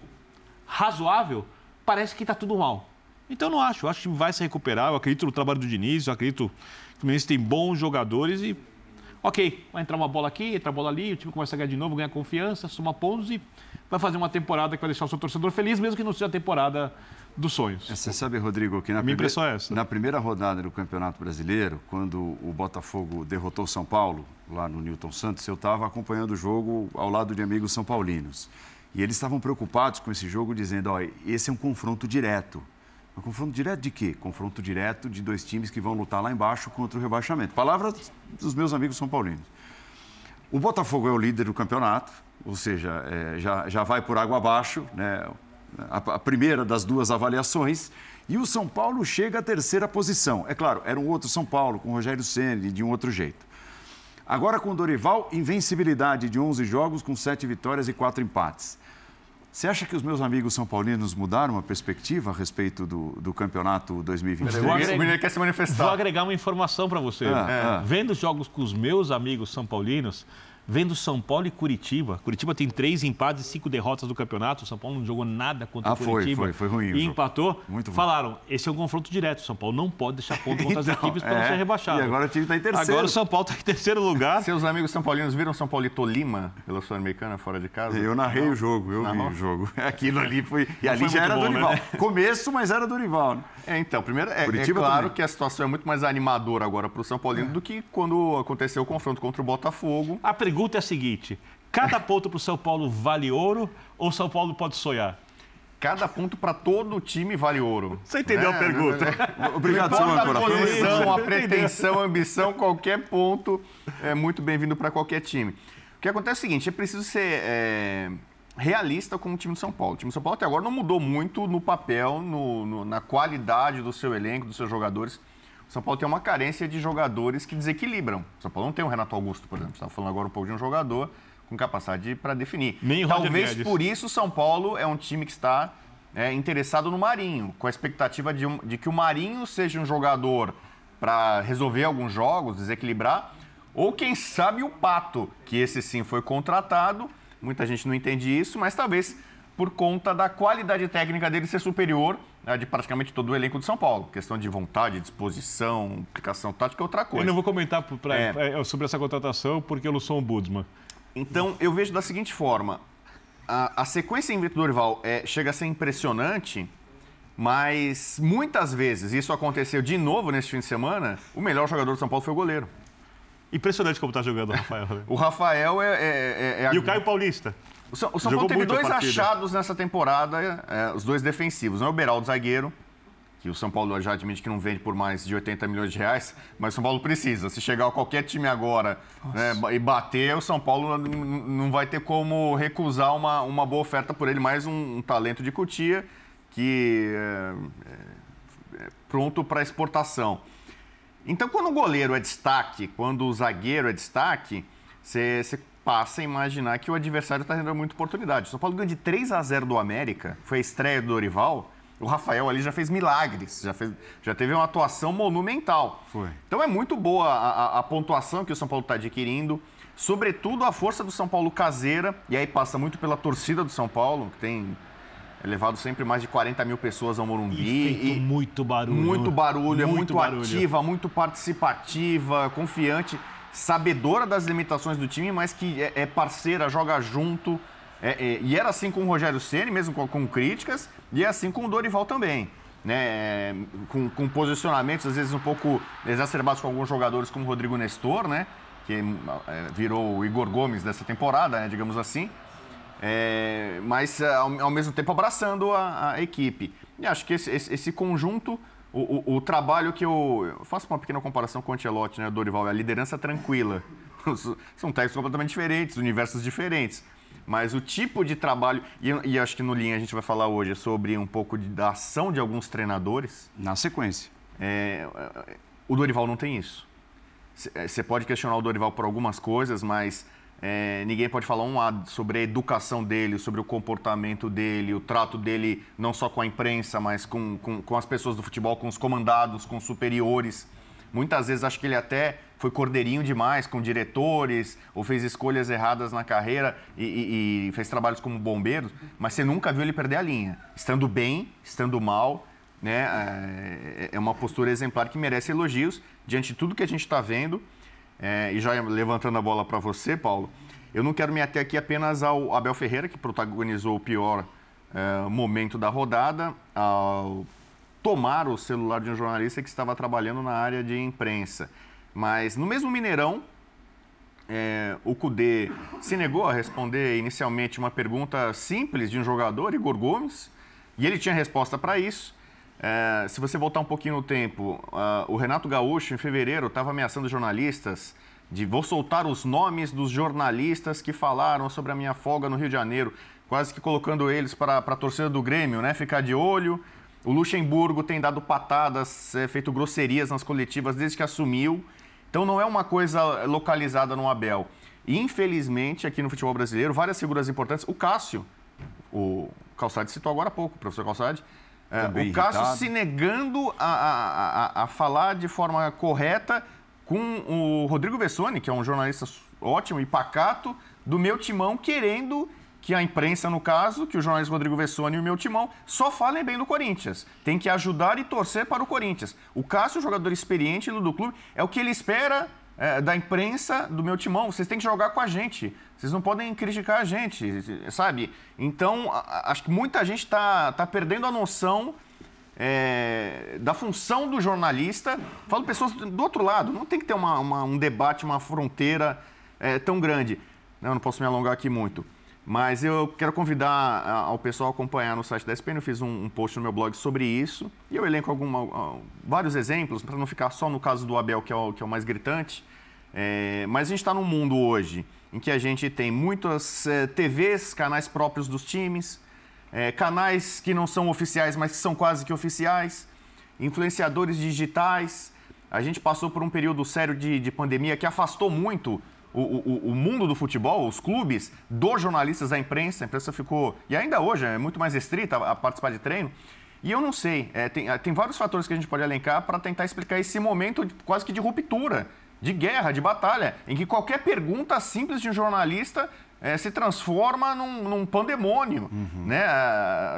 Speaker 4: razoável, parece que está tudo mal. Então, não acho. Eu acho que vai se recuperar. Eu acredito no trabalho do Diniz, eu acredito que o Fluminense tem bons jogadores e. Ok, vai entrar uma bola aqui, entra a bola ali, o time começa a ganhar de novo, ganha confiança, soma pontos e vai fazer uma temporada que vai deixar o seu torcedor feliz, mesmo que não seja a temporada dos sonhos.
Speaker 1: Você sabe, Rodrigo, que na,
Speaker 4: Minha primeira, é essa.
Speaker 1: na primeira rodada do Campeonato Brasileiro, quando o Botafogo derrotou o São Paulo, lá no Newton Santos, eu estava acompanhando o jogo ao lado de amigos são paulinos. E eles estavam preocupados com esse jogo, dizendo: ó, esse é um confronto direto. Um confronto direto de quê? Confronto direto de dois times que vão lutar lá embaixo contra o rebaixamento. Palavras dos meus amigos são paulinos. O Botafogo é o líder do campeonato, ou seja, é, já, já vai por água abaixo, né? a, a primeira das duas avaliações. E o São Paulo chega à terceira posição. É claro, era um outro São Paulo, com o Rogério Ceni de um outro jeito. Agora com o Dorival, invencibilidade de 11 jogos com 7 vitórias e 4 empates. Você acha que os meus amigos são paulinos mudaram a perspectiva a respeito do, do campeonato 2023?
Speaker 4: Vou agregar, quer se manifestar. Vou agregar uma informação para você. É. ah. Vendo os jogos com os meus amigos são paulinos, vendo São Paulo e Curitiba. Curitiba tem três empates e cinco derrotas do campeonato. O São Paulo não jogou nada contra
Speaker 1: ah,
Speaker 4: o Curitiba.
Speaker 1: Foi, foi, foi ruim.
Speaker 4: E empatou. Muito Falaram, esse é um confronto direto. São Paulo não pode deixar ponto contra as então, equipes para é, não ser rebaixado.
Speaker 1: E agora o time está em terceiro.
Speaker 4: Agora o São Paulo está em terceiro lugar.
Speaker 2: Seus amigos são paulinos viram São Paulo e Tolima pela Sul-Americana fora de casa?
Speaker 1: Eu narrei não. o jogo, eu vi o jogo. Aquilo ali foi... E não ali já era bom, Dorival. Né? Começo, mas era Dorival. Né?
Speaker 2: É, então, primeiro, é, é claro também. que a situação é muito mais animadora agora para o São Paulino é. do que quando aconteceu o confronto contra o Botafogo.
Speaker 4: A pergunta é a seguinte: cada ponto para o São Paulo vale ouro ou São Paulo pode sonhar?
Speaker 2: cada ponto para todo time vale ouro.
Speaker 4: Você entendeu
Speaker 2: né?
Speaker 4: a pergunta?
Speaker 1: Obrigado,
Speaker 2: Não importa
Speaker 1: Âncora.
Speaker 2: a posição, a pretensão, a ambição, qualquer ponto é muito bem-vindo para qualquer time. O que acontece é o seguinte, é preciso ser é, realista com o time de São Paulo. O time de São Paulo até agora não mudou muito no papel, no- no- na qualidade do seu elenco, dos seus jogadores. O São Paulo tem uma carência de jogadores que desequilibram. O São Paulo não tem o Renato Augusto, por exemplo. Você estava falando agora um pouco de um jogador com capacidade para definir.
Speaker 4: Nem Roger
Speaker 2: Talvez
Speaker 4: Guedes.
Speaker 2: por isso o São Paulo é um time que está é, interessado no Marinho, com a expectativa de, um- de que o Marinho seja um jogador para resolver alguns jogos, desequilibrar, ou quem sabe o Pato, que esse sim foi contratado. Muita gente não entende isso, mas talvez por conta da qualidade técnica dele ser superior à de praticamente todo o elenco de São Paulo. Questão de vontade, disposição, aplicação tática é outra
Speaker 4: Eu
Speaker 2: coisa.
Speaker 4: não vou comentar pra-
Speaker 2: É.
Speaker 4: é, sobre essa contratação porque eu não sou um Budsman.
Speaker 2: Então, eu vejo da seguinte forma: a, a sequência em Vitor Dorival é, chega a ser impressionante, mas muitas vezes, isso aconteceu de novo nesse fim de semana, o melhor jogador do São Paulo foi o goleiro.
Speaker 4: Impressionante como tá jogando o Rafael. né?
Speaker 2: O Rafael é. é- é- é a-
Speaker 4: E o Caio Paulista.
Speaker 2: O São, o São Paulo teve dois achados nessa temporada, é, os dois defensivos. Um é o Beraldo zagueiro, que o São Paulo já admite que não vende por mais de 80 milhões de reais, mas o São Paulo precisa. Se chegar qualquer time agora né, e bater, o São Paulo não vai ter como recusar uma, uma boa oferta por ele, mais um, um talento de Cotia que é, é pronto para exportação. Então, quando o goleiro é destaque, quando o zagueiro é destaque, você passa a imaginar que o adversário está tendo muita oportunidade. O São Paulo ganhou de 3 a 0 do América, foi a estreia do Dorival. O Rafael ali já fez milagres, já, fez, já teve uma atuação monumental.
Speaker 1: Foi.
Speaker 2: Então é muito boa a, a- a pontuação que o São Paulo está adquirindo, sobretudo a força do São Paulo caseira, e aí passa muito pela torcida do São Paulo, que tem levado sempre mais de 40 mil pessoas ao Morumbi.
Speaker 4: feito
Speaker 2: e-
Speaker 4: muito barulho.
Speaker 2: muito barulho, é muito
Speaker 4: barulho.
Speaker 2: ativa, muito participativa, confiante, sabedora das limitações do time, mas que é, é parceira, joga junto. É, é, e era assim com o Rogério Ceni, mesmo com, com críticas, e é assim com o Dorival também. Né? É, com, com posicionamentos, às vezes, um pouco exacerbados com alguns jogadores, como o Rodrigo Nestor, né? que é, virou o Igor Gomes dessa temporada, né? digamos assim. É, mas ao, ao mesmo tempo abraçando a, a equipe. E acho que esse, esse- esse conjunto, o, o- o trabalho que eu, eu faço uma pequena comparação com o Ancelotti, né, Dorival, é a liderança tranquila. São técnicos completamente diferentes, universos diferentes. Mas o tipo de trabalho, e, e acho que no Linha a gente vai falar hoje sobre um pouco de- da ação de alguns treinadores.
Speaker 1: Na sequência.
Speaker 2: É, o Dorival não tem isso. Você pode questionar o Dorival por algumas coisas, mas é, ninguém pode falar um lado sobre a educação dele, sobre o comportamento dele, o trato dele não só com a imprensa, mas com, com, com as pessoas do futebol, com os comandados, com os superiores. Muitas vezes acho que ele até foi cordeirinho demais com diretores, ou fez escolhas erradas na carreira e, e- e fez trabalhos como bombeiro, mas você nunca viu ele perder a linha. Estando bem, estando mal, né? É, é uma postura exemplar que merece elogios diante de tudo que a gente está vendo. É, e já levantando a bola para você, Paulo, eu não quero me ater aqui apenas ao Abel Ferreira, que protagonizou o pior é, momento da rodada, ao tomar o celular de um jornalista que estava trabalhando na área de imprensa. Mas no mesmo Mineirão, é, o Cudê se negou a responder inicialmente uma pergunta simples de um jogador, Igor Gomes, e ele tinha resposta para isso. É, se você voltar um pouquinho no tempo, ah, o Renato Gaúcho, em fevereiro, estava ameaçando jornalistas de vou soltar os nomes dos jornalistas que falaram sobre a minha folga no Rio de Janeiro, quase que colocando eles para a torcida do Grêmio, né? Ficar de olho. O Luxemburgo tem dado patadas, é, feito grosserias nas coletivas desde que assumiu. Então não é uma coisa localizada no Abel. E infelizmente, aqui no futebol brasileiro, várias figuras importantes. O Cássio, o Calçade citou agora há pouco, o professor Calçade. É, o Cássio
Speaker 1: irritado.
Speaker 2: se negando a, a, a, a falar de forma correta com o Rodrigo Vessoni, que é um jornalista ótimo e pacato, do meu timão, querendo que a imprensa, no caso, que o jornalista Rodrigo Vessoni e o meu timão, só falem bem do Corinthians. Tem que ajudar e torcer para o Corinthians. O Cássio, jogador experiente do clube, é o que ele espera é, da imprensa do meu timão. Vocês têm que jogar com a gente. Vocês não podem criticar a gente, sabe? Então, acho que muita gente está tá perdendo a noção é, da função do jornalista. Falo pessoas do outro lado, não tem que ter uma- uma- um debate, uma fronteira é, tão grande. Não, não posso me alongar aqui muito. Mas eu quero convidar ao pessoal a acompanhar no site da SPN. Eu fiz um, um post no meu blog sobre isso. E eu elenco alguma, vários exemplos, para não ficar só no caso do Abel, que é o, que é o mais gritante. É, mas a gente está num mundo hoje em que a gente tem muitas é, TVs, canais próprios dos times, é, canais que não são oficiais, mas que são quase que oficiais, influenciadores digitais. A gente passou por um período sério de, de pandemia que afastou muito o, o, o, mundo do futebol, os clubes, dos jornalistas, da imprensa. A imprensa ficou, e ainda hoje, é muito mais restrita a, participar de treino. E eu não sei, é, tem, tem vários fatores que a gente pode elencar para tentar explicar esse momento quase que de ruptura, de guerra, de batalha, em que qualquer pergunta simples de um jornalista é, se transforma num, num pandemônio. Uhum. Né?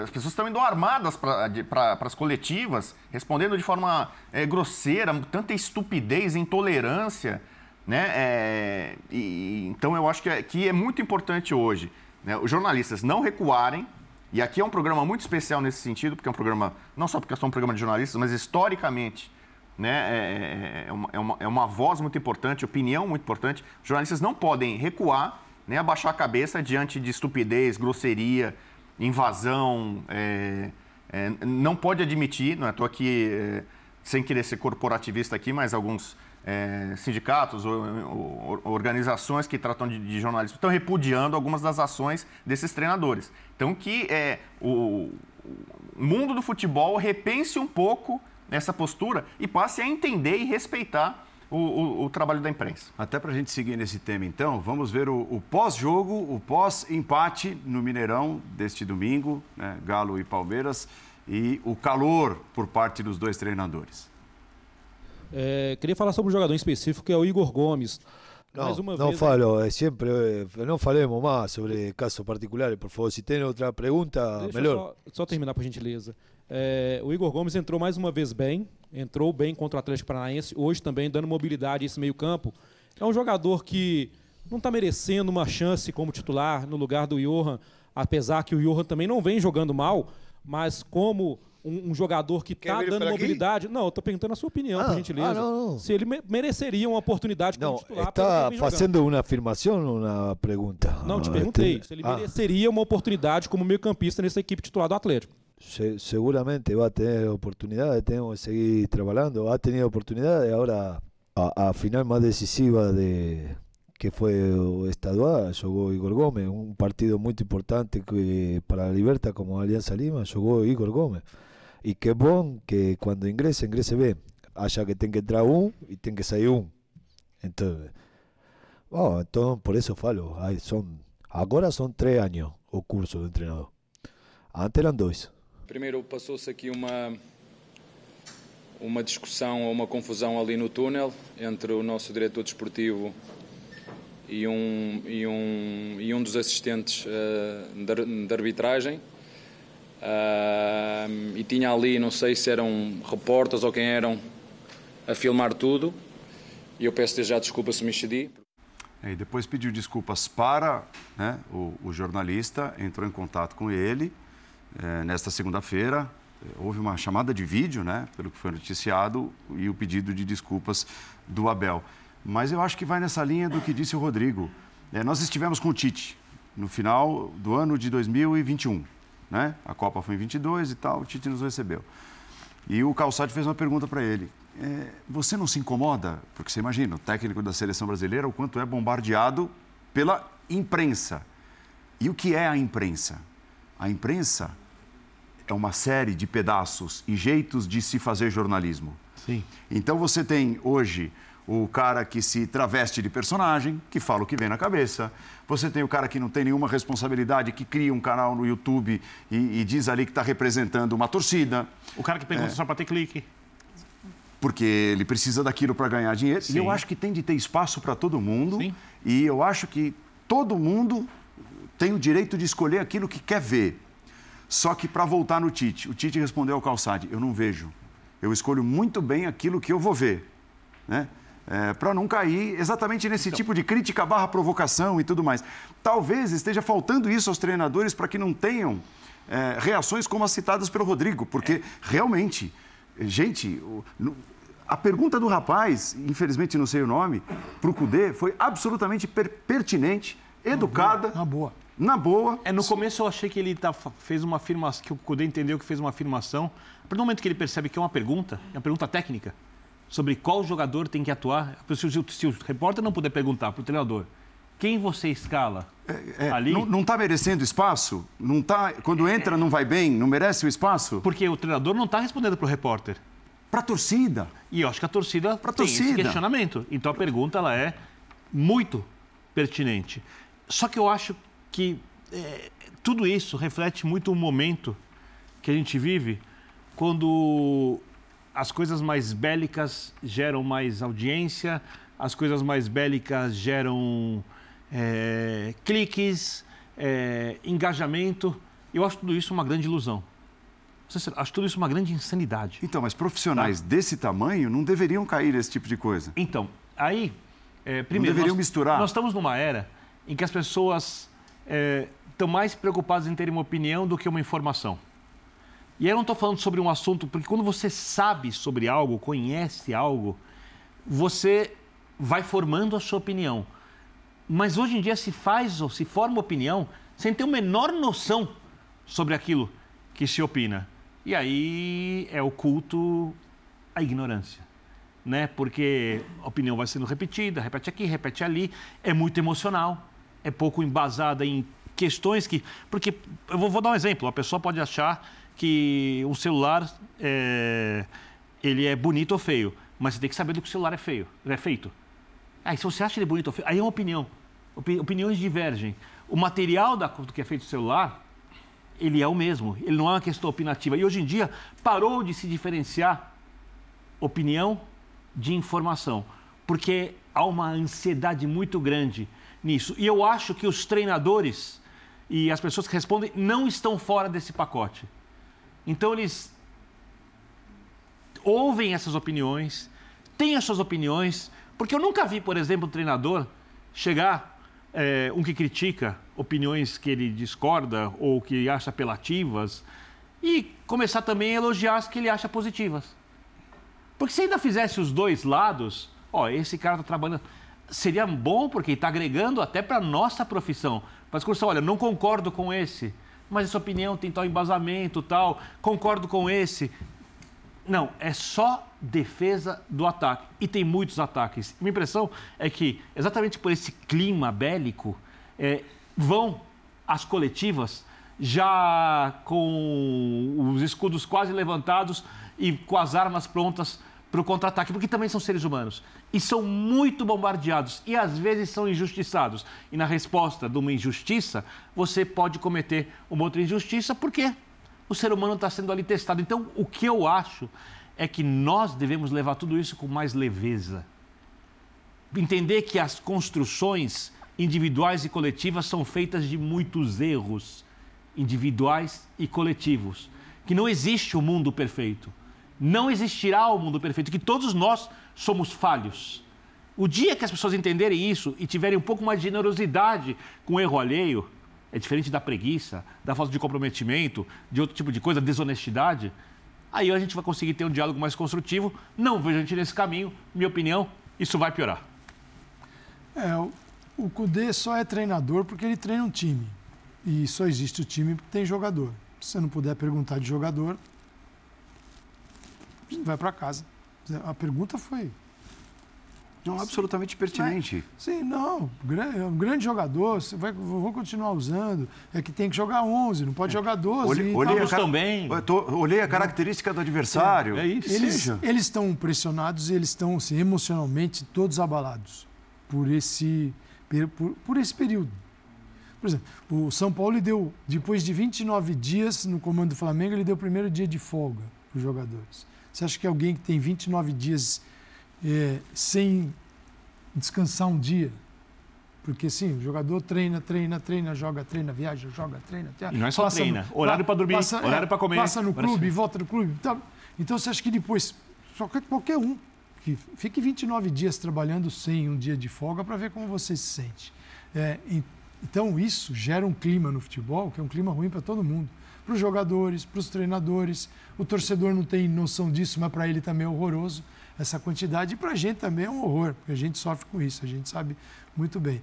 Speaker 2: As pessoas estão indo armadas para as coletivas, respondendo de forma é, grosseira, tanta estupidez, intolerância. Né? É, e, então eu acho que é, que é muito importante hoje né, os jornalistas não recuarem. E aqui é um programa muito especial nesse sentido, porque é um programa, não só porque é só um programa de jornalistas, mas historicamente né, é, é, é, uma, é, uma, é uma voz muito importante, opinião muito importante. Os jornalistas não podem recuar, nem abaixar a cabeça diante de estupidez, grosseria, invasão. É, é, não pode admitir, não estou aqui é, sem querer ser corporativista aqui, mas alguns é, sindicatos ou, ou, organizações que tratam de, de, jornalismo estão repudiando algumas das ações desses treinadores. Então, que é, o mundo do futebol repense um pouco essa postura e passe a entender e respeitar o, o, o, trabalho da imprensa.
Speaker 1: Até para a gente seguir nesse tema, então, vamos ver o, pós-jogo, o pós-empate no Mineirão deste domingo, né, Galo e Palmeiras, e o calor por parte dos dois treinadores.
Speaker 5: É, queria falar sobre um jogador em específico que é o Igor Gomes.
Speaker 6: Não, não falo, é sempre, eh, não falemos mais sobre casos particulares, por favor. Se tem outra pergunta, Deixa melhor.
Speaker 5: Só, só, terminar, por gentileza. É, o Igor Gomes entrou mais uma vez bem, entrou bem contra o Atlético Paranaense, hoje também dando mobilidade a esse meio-campo. É um jogador que não está merecendo uma chance como titular no lugar do Johan, apesar que o Johan também não vem jogando mal, mas como um, um jogador que está dando mobilidade. Não, eu estou perguntando a sua opinião, ah, por gentileza. Ah, não, não. Se ele me mereceria uma oportunidade
Speaker 6: como titular. Está fazendo uma afirmação ou uma pergunta?
Speaker 5: Não, te perguntei. Se ele ah. mereceria uma oportunidade como meio-campista nessa equipe titular do Atlético.
Speaker 6: Se, seguramente va a tener oportunidades, tenemos que seguir trabajando. Ha tenido oportunidades, ahora a, a final más decisiva de, que fue estadual, jugó Igor Gómez, un partido muy importante que para la Libertad como Alianza Lima, jugó Igor Gómez. Y qué bon que cuando ingrese, ingrese bien. Haya que tenga que entrar un y tenga que salir un. Entonces, oh, entonces por eso falo. son, ahora son tres años o curso de entrenador. Antes eran dos.
Speaker 7: Primeiro passou-se aqui uma uma discussão ou uma confusão ali no túnel entre o nosso diretor desportivo e um, e um, e um dos assistentes uh, de, de, arbitragem. Uh, e tinha ali, não sei se eram repórteres ou quem eram, a filmar tudo. E eu peço já desculpa se me excedi.
Speaker 1: E depois pediu desculpas para né, o, o, jornalista, entrou em contato com ele é, nesta segunda-feira. Houve uma chamada de vídeo, né, pelo que foi noticiado, e o pedido de desculpas do Abel. Mas eu acho que vai nessa linha do que disse o Rodrigo. É, nós estivemos com o Tite no final do ano de 2021. Né? A Copa foi em 22 e tal, o Tite nos recebeu. E o Calçade fez uma pergunta para ele. É, você não se incomoda? Porque você imagina, o técnico da seleção brasileira, o quanto é bombardeado pela imprensa. E o que é a imprensa? A imprensa é uma série de pedaços e jeitos de se fazer jornalismo.
Speaker 5: Sim.
Speaker 1: Então você tem hoje o cara que se traveste de personagem, que fala o que vem na cabeça. Você tem o cara que não tem nenhuma responsabilidade, que cria um canal no YouTube e, e diz ali que está representando uma torcida.
Speaker 4: O cara que pergunta é. só para ter clique.
Speaker 1: Porque ele precisa daquilo para ganhar dinheiro. Sim. E eu acho que tem de ter espaço para todo mundo. Sim. E eu acho que todo mundo tem o direito de escolher aquilo que quer ver. Só que para voltar no Tite, o Tite respondeu ao Calçade: eu não vejo. Eu escolho muito bem aquilo que eu vou ver. Né? É, para não cair exatamente nesse então. tipo de crítica barra provocação e tudo mais. Talvez esteja faltando isso aos treinadores para que não tenham é, reações como as citadas pelo Rodrigo, porque é. realmente, gente, a pergunta do rapaz, infelizmente não sei o nome, para o Cudê, foi absolutamente per pertinente, educada.
Speaker 3: Uma boa.
Speaker 1: na boa.
Speaker 4: É, no começo eu achei que ele tá, fez uma afirmação, que o Cudê entendeu que fez uma afirmação. A partir do momento que ele percebe que é uma pergunta, é uma pergunta técnica, sobre qual jogador tem que atuar, se o, se o repórter não puder perguntar para o treinador quem você escala
Speaker 1: É,
Speaker 4: ali.
Speaker 1: Não está merecendo espaço? Não tá, quando entra, não vai bem? Não merece o espaço?
Speaker 4: Porque o treinador não está respondendo para o repórter.
Speaker 1: Para a torcida.
Speaker 4: E eu acho que a torcida
Speaker 1: Pra
Speaker 4: tem esse
Speaker 1: torcida.
Speaker 4: questionamento. Então a pergunta ela é muito pertinente. Só que eu acho que é, tudo isso reflete muito o momento que a gente vive quando as coisas mais bélicas geram mais audiência, as coisas mais bélicas geram é, cliques, é, engajamento. Eu acho tudo isso uma grande ilusão. Sincero, Acho tudo isso uma grande insanidade.
Speaker 1: Então, mas profissionais desse tamanho não deveriam cair nesse tipo de coisa.
Speaker 4: Então, aí, é, primeiro.
Speaker 1: deveriam
Speaker 4: nós,
Speaker 1: misturar?
Speaker 4: Nós estamos numa era em que as pessoas é, estão mais preocupadas em terem uma opinião do que uma informação. E aí eu não estou falando sobre um assunto, porque quando você sabe sobre algo, conhece algo, você vai formando a sua opinião. Mas hoje em dia se faz ou se forma opinião sem ter a menor noção sobre aquilo que se opina. E aí é o culto à ignorância. Né? Porque a opinião vai sendo repetida, repete aqui, repete ali, é muito emocional, é pouco embasada em questões que. Porque, eu vou, vou dar um exemplo: a pessoa pode achar que um celular é, ele é bonito ou feio, mas você tem que saber do que o celular é feio, é feito. Aí, se você acha ele bonito ou feio, aí é uma opinião. Opi- Opiniões divergem. O material da, do que é feito o celular, ele é o mesmo. Ele não é uma questão opinativa. E hoje em dia, parou de se diferenciar opinião de informação. Porque há uma ansiedade muito grande nisso. E eu acho que os treinadores e as pessoas que respondem não estão fora desse pacote. Então, eles ouvem essas opiniões, têm as suas opiniões, porque eu nunca vi, por exemplo, um treinador chegar, é, um que critica opiniões que ele discorda ou que acha apelativas, e começar também a elogiar as que ele acha positivas. Porque se ainda fizesse os dois lados, ó, esse cara está trabalhando. Seria bom porque está agregando até para a nossa profissão. Para discussão, olha, não concordo com esse, mas essa opinião tem tal embasamento, tal, concordo com esse. Não, é só defesa do ataque. E tem muitos ataques. Minha impressão é que, exatamente por esse clima bélico, é, vão as coletivas já com os escudos quase levantados e com as armas prontas para o contra-ataque, porque também são seres humanos. E são muito bombardeados e às vezes são injustiçados. E na resposta de uma injustiça, você pode cometer uma outra injustiça, porque o ser humano está sendo ali testado. Então, o que eu acho é que nós devemos levar tudo isso com mais leveza. Entender que as construções individuais e coletivas são feitas de muitos erros individuais e coletivos. Que não existe o mundo perfeito. Não existirá o mundo perfeito, que todos nós somos falhos. O dia que as pessoas entenderem isso e tiverem um pouco mais de generosidade com o erro alheio, é diferente da preguiça, da falta de comprometimento, de outro tipo de coisa, desonestidade, aí a gente vai conseguir ter um diálogo mais construtivo. Não vejo a gente nesse caminho, minha opinião, isso vai piorar.
Speaker 3: É, o, Cudê só é treinador porque ele treina um time. E só existe o time porque tem jogador. Se você não puder perguntar de jogador, vai para casa. A pergunta foi.
Speaker 1: Não, absolutamente pertinente.
Speaker 3: Sim, não. É um grande jogador, você vai, vou continuar usando. É que tem que jogar 11, não pode jogar 12.
Speaker 1: Olhei,
Speaker 3: e
Speaker 1: olhei a,
Speaker 4: também.
Speaker 1: Eu tô- olhei a característica do adversário.
Speaker 4: É isso.
Speaker 3: Eles,
Speaker 1: Seja.
Speaker 3: eles estão pressionados e eles estão assim, emocionalmente todos abalados por esse, por, por esse período. Por exemplo, o São Paulo ele deu, depois de 29 dias no comando do Flamengo, ele deu o primeiro dia de folga para os jogadores. Você acha que alguém que tem 29 dias é, sem descansar um dia? Porque sim, o jogador treina, treina, treina, joga, treina, viaja, joga, treina.
Speaker 4: E não é só treina, horário pra dormir, horário pra comer,
Speaker 3: Passa no clube, volta no clube. Tá. Então você acha que depois, só que qualquer um, que fique 29 dias trabalhando sem um dia de folga para ver como você se sente. É, en- então isso gera um clima no futebol que é um clima ruim para todo mundo. Para os jogadores, para os treinadores. O torcedor não tem noção disso, mas para ele também é horroroso essa quantidade. E para a gente também é um horror, porque a gente sofre com isso, a gente sabe muito bem.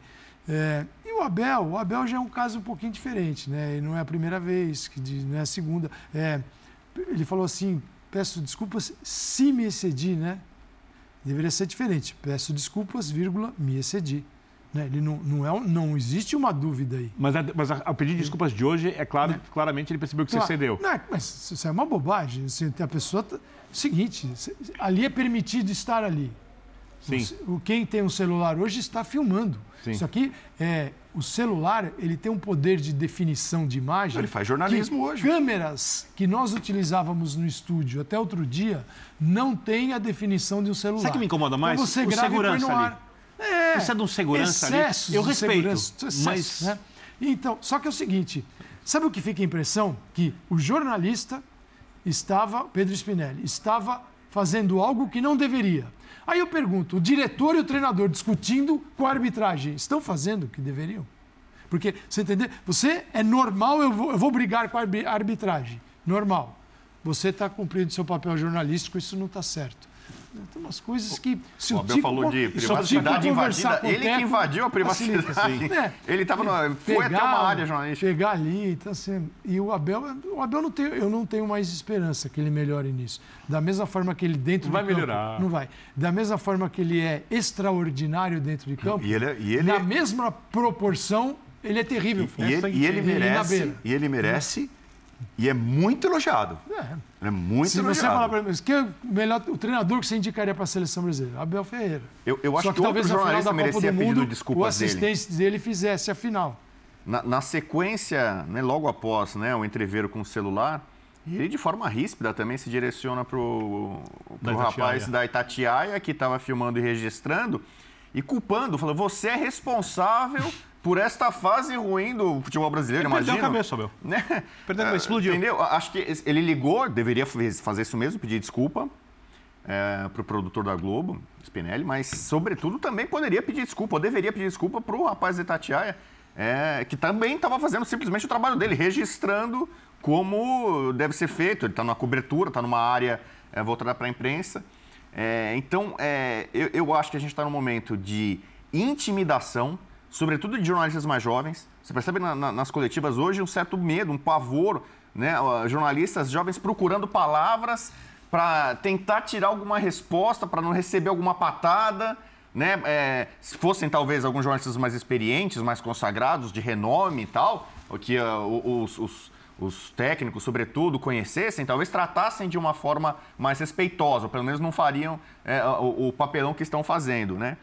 Speaker 3: É, e o Abel, o Abel já é um caso um pouquinho diferente, né? E não é a primeira vez, não é a segunda. É, ele falou assim: peço desculpas se me excedi, né? Deveria ser diferente. Peço desculpas, vírgula, me excedi. Né? Ele não, não, é, não existe uma dúvida aí.
Speaker 4: Mas, a- mas a- o pedido de desculpas de hoje, é claro, claramente ele percebeu que você
Speaker 3: Claro.
Speaker 4: cedeu.
Speaker 3: Não, mas isso é uma bobagem. Assim, a pessoa. Seguinte, se- ali é permitido estar ali.
Speaker 4: Sim.
Speaker 3: Você- o- Quem tem um celular hoje está filmando.
Speaker 4: Sim.
Speaker 3: Isso aqui é. O celular ele tem um poder de definição de imagem.
Speaker 1: Ele faz jornalismo hoje.
Speaker 3: Câmeras que nós utilizávamos no estúdio até outro dia não tem a definição de um celular.
Speaker 4: Sabe que me incomoda mais?
Speaker 3: Então você
Speaker 4: O
Speaker 3: grava e põe
Speaker 4: segurança
Speaker 3: no
Speaker 4: ali.
Speaker 3: É,
Speaker 4: Precisa de um segurança ali.
Speaker 3: excessos
Speaker 4: Eu
Speaker 3: de
Speaker 4: respeito,
Speaker 3: segurança, excessos,
Speaker 4: mas-
Speaker 3: né? Então, só que é o seguinte, sabe o que fica a impressão? Que o jornalista estava, Pedro Spinelli, estava fazendo algo que não deveria. Aí eu pergunto, o diretor e o treinador discutindo com a arbitragem, estão fazendo o que deveriam? Porque, você entendeu? Você é normal, eu vou, eu vou brigar com a arbi- arbitragem. Normal. Você está cumprindo seu papel jornalístico, isso não está certo. Tem umas coisas que. Se
Speaker 2: O
Speaker 3: o
Speaker 2: Abel falou de privacidade invadida. Ele que invadiu a privacidade.
Speaker 3: facilita. É.
Speaker 2: Ele tava no- foi até uma área jornalística.
Speaker 3: Pegar ali, então assim, e o Abel, o Abel não tem, eu não tenho mais esperança que ele melhore nisso. Da mesma forma que ele dentro
Speaker 4: Vai
Speaker 3: de campo,
Speaker 4: melhorar.
Speaker 3: não vai. Da mesma forma que ele é extraordinário dentro de campo,
Speaker 1: E ele é- e ele
Speaker 3: na mesma proporção, ele é terrível.
Speaker 1: E ele, e ele
Speaker 3: Ele na
Speaker 1: merece, e ele merece, e é muito elogiado.
Speaker 3: É.
Speaker 1: É muito
Speaker 3: Se
Speaker 1: elogiado.
Speaker 3: você falar para mim, é o melhor o treinador que você indicaria para a seleção brasileira? Abel Ferreira.
Speaker 2: Eu, eu acho
Speaker 3: Só
Speaker 2: que,
Speaker 3: que, talvez na final
Speaker 2: jornalista
Speaker 3: da Copa
Speaker 2: merecia
Speaker 3: do Mundo, o
Speaker 2: desculpas dele.
Speaker 3: assistente dele fizesse a final.
Speaker 2: Na, na sequência, né, logo após né, o entreveiro com o celular, ele de forma ríspida também se direciona
Speaker 4: Da
Speaker 2: pro rapaz da Itatiaia que estava filmando e registrando e culpando, falando, você é responsável por esta fase ruim do futebol brasileiro,
Speaker 4: Ele perdeu
Speaker 2: imagina.
Speaker 4: a cabeça, Abel.
Speaker 2: Né?
Speaker 4: Perdeu a cabeça,
Speaker 2: É,
Speaker 4: explodiu.
Speaker 2: Entendeu? Acho que ele ligou, deveria fazer isso mesmo, pedir desculpa para o produtor da Globo, Spinelli, mas, sobretudo, também poderia pedir desculpa, ou deveria pedir desculpa para o rapaz de Itatiaia, é, que também estava fazendo simplesmente o trabalho dele, registrando como deve ser feito. Ele está numa cobertura, está numa área é, voltada para a imprensa. É, então, é, eu, eu acho que a gente está num momento de intimidação, sobretudo de jornalistas mais jovens. Você percebe na- na- nas coletivas hoje um certo medo, um pavor, né? Jornalistas jovens procurando palavras para tentar tirar alguma resposta, para não receber alguma patada. Né? É, se fossem talvez alguns jornalistas mais experientes, mais consagrados, de renome e tal, que o- os, os- os técnicos, sobretudo, conhecessem, talvez tratassem de uma forma mais respeitosa, ou pelo menos não fariam é, o, o papelão que estão fazendo. Né?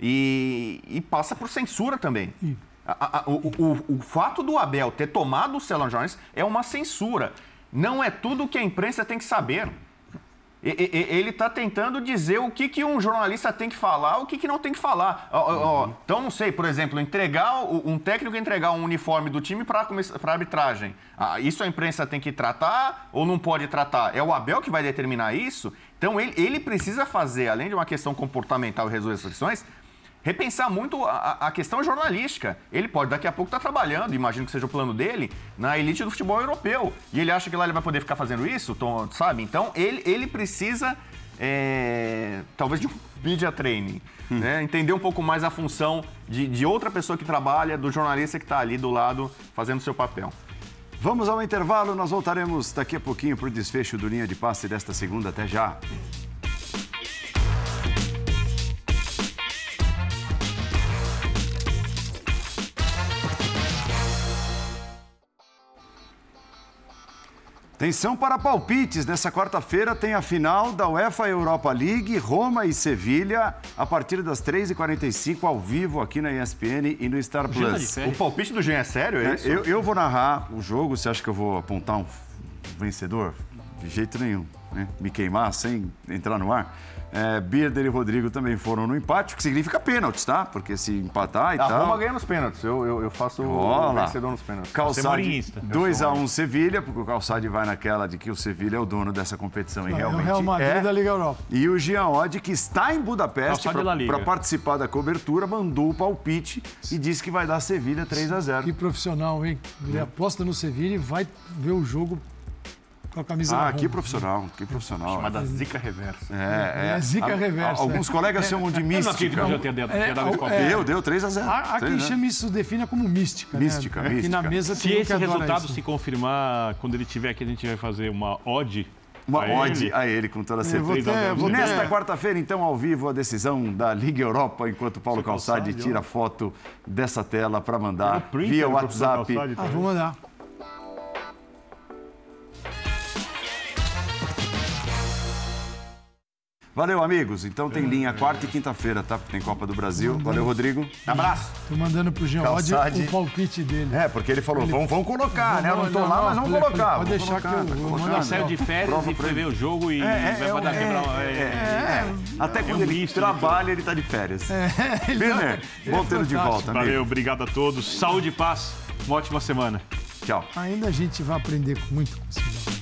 Speaker 2: E, e passa por censura também. A- a- o, o- o fato do Abel ter tomado o Celon Jones é uma censura. Não é tudo que a imprensa tem que saber. E- e- Ele está tentando dizer o que, que um jornalista tem que falar, o que, que não tem que falar. Ó, Então, não sei, por exemplo, entregar o- um técnico entregar um uniforme do time para a arbitragem. Ah, isso a imprensa tem que tratar ou não pode tratar? É o Abel que vai determinar isso? Então, ele, ele precisa fazer, além de uma questão comportamental e resolver as questões, repensar muito a, a questão jornalística. Ele pode daqui a pouco estar trabalhando, imagino que seja o plano dele, na elite do futebol europeu. E ele acha que lá ele vai poder ficar fazendo isso, Tom, sabe? Então ele, ele precisa, é, talvez, de um media training. né? Entender um pouco mais a função de, de outra pessoa que trabalha, do jornalista que está ali do lado fazendo o seu papel.
Speaker 1: Vamos ao intervalo, nós voltaremos daqui a pouquinho para o desfecho do Linha de Passe desta segunda. Até já. Atenção para palpites. Nessa quarta-feira tem a final da UEFA Europa League, Roma e Sevilha, a partir das 3h45, ao vivo aqui na ESPN e no Star Plus.
Speaker 2: O palpite do Jean é sério, é,
Speaker 1: É,
Speaker 2: isso?
Speaker 1: eu, eu vou narrar o jogo. Você acha que eu vou apontar um vencedor? De jeito nenhum. Né? Me queimar sem entrar no ar. É, Birder e Rodrigo também foram no empate, o que significa pênaltis, tá? Porque se empatar e
Speaker 2: A
Speaker 1: tal.
Speaker 2: Roma ganha nos pênaltis. Eu, eu, eu faço
Speaker 1: Ó
Speaker 2: o vencedor nos pênaltis.
Speaker 1: Calçade
Speaker 4: mourinhista.
Speaker 1: 2x1 Sevilha, porque o Calçade vai naquela de que o Sevilha é o dono dessa competição e
Speaker 3: É o
Speaker 1: realmente
Speaker 3: Real Madrid
Speaker 1: é.
Speaker 3: da Liga Europa.
Speaker 1: E o Jean Odd, que está em Budapeste para participar da cobertura, mandou o palpite e disse que vai dar Sevilha 3 a 0
Speaker 3: Que profissional, hein? Ele aposta no Sevilha e vai ver o jogo com a camisa
Speaker 1: Ah, que profissional, que profissional.
Speaker 2: Chamada zica reversa.
Speaker 1: É,
Speaker 3: É zica
Speaker 1: A-
Speaker 3: reversa,
Speaker 1: Alguns
Speaker 3: é.
Speaker 1: colegas chamam de
Speaker 4: Eu não acredito que
Speaker 1: mística.
Speaker 4: já tenha dado,
Speaker 3: É,
Speaker 4: dado
Speaker 3: é.
Speaker 1: Deu, deu 3 a 0.
Speaker 3: Há, há quem
Speaker 1: né?
Speaker 3: chame isso, defina como mística.
Speaker 1: Mística,
Speaker 3: né? Aqui
Speaker 1: mística.
Speaker 3: na mesa
Speaker 4: Se esse resultado
Speaker 3: isso.
Speaker 4: se confirmar, quando ele tiver aqui, a gente vai fazer uma odd.
Speaker 1: Uma
Speaker 4: a
Speaker 1: ode
Speaker 4: ele.
Speaker 1: a ele, com toda certeza.
Speaker 3: ter-
Speaker 1: Nesta quarta-feira, então, ao vivo, a decisão da Liga Europa, enquanto Paulo Calçade
Speaker 4: Calçade,
Speaker 1: tira foto dessa tela para mandar via WhatsApp.
Speaker 4: Calçade
Speaker 3: Ah,
Speaker 4: também.
Speaker 3: vou mandar.
Speaker 1: Valeu, amigos. Então tem linha quarta e quinta-feira, tá? Porque tem Copa do Brasil. Valeu, Rodrigo.
Speaker 2: Abraço.
Speaker 3: Tô mandando pro Jean Odd
Speaker 1: Calçade.
Speaker 3: o palpite dele.
Speaker 1: É, porque ele falou, vamos, vamos colocar, né? Eu não tô lá, mas vamos
Speaker 3: falei,
Speaker 1: colocar.
Speaker 3: Pode
Speaker 1: vamos
Speaker 3: deixar que eu,
Speaker 1: tá
Speaker 4: Ele saiu de férias
Speaker 1: Prova
Speaker 4: e
Speaker 1: pra
Speaker 4: prevê o jogo e
Speaker 1: É, é,
Speaker 4: vai
Speaker 1: é,
Speaker 4: mandar
Speaker 1: é,
Speaker 4: quebrar.
Speaker 1: é,
Speaker 4: é-
Speaker 1: é. Até quando
Speaker 4: um
Speaker 1: ele
Speaker 4: misto
Speaker 1: trabalha, ele tá de férias.
Speaker 3: Ele
Speaker 1: Birner,
Speaker 3: é-
Speaker 1: bom
Speaker 3: ele é
Speaker 1: tê-lo de volta, amigo.
Speaker 4: Valeu, obrigado a todos. Saúde e paz. Uma ótima semana.
Speaker 1: Tchau.
Speaker 3: Ainda a gente vai aprender muito com esse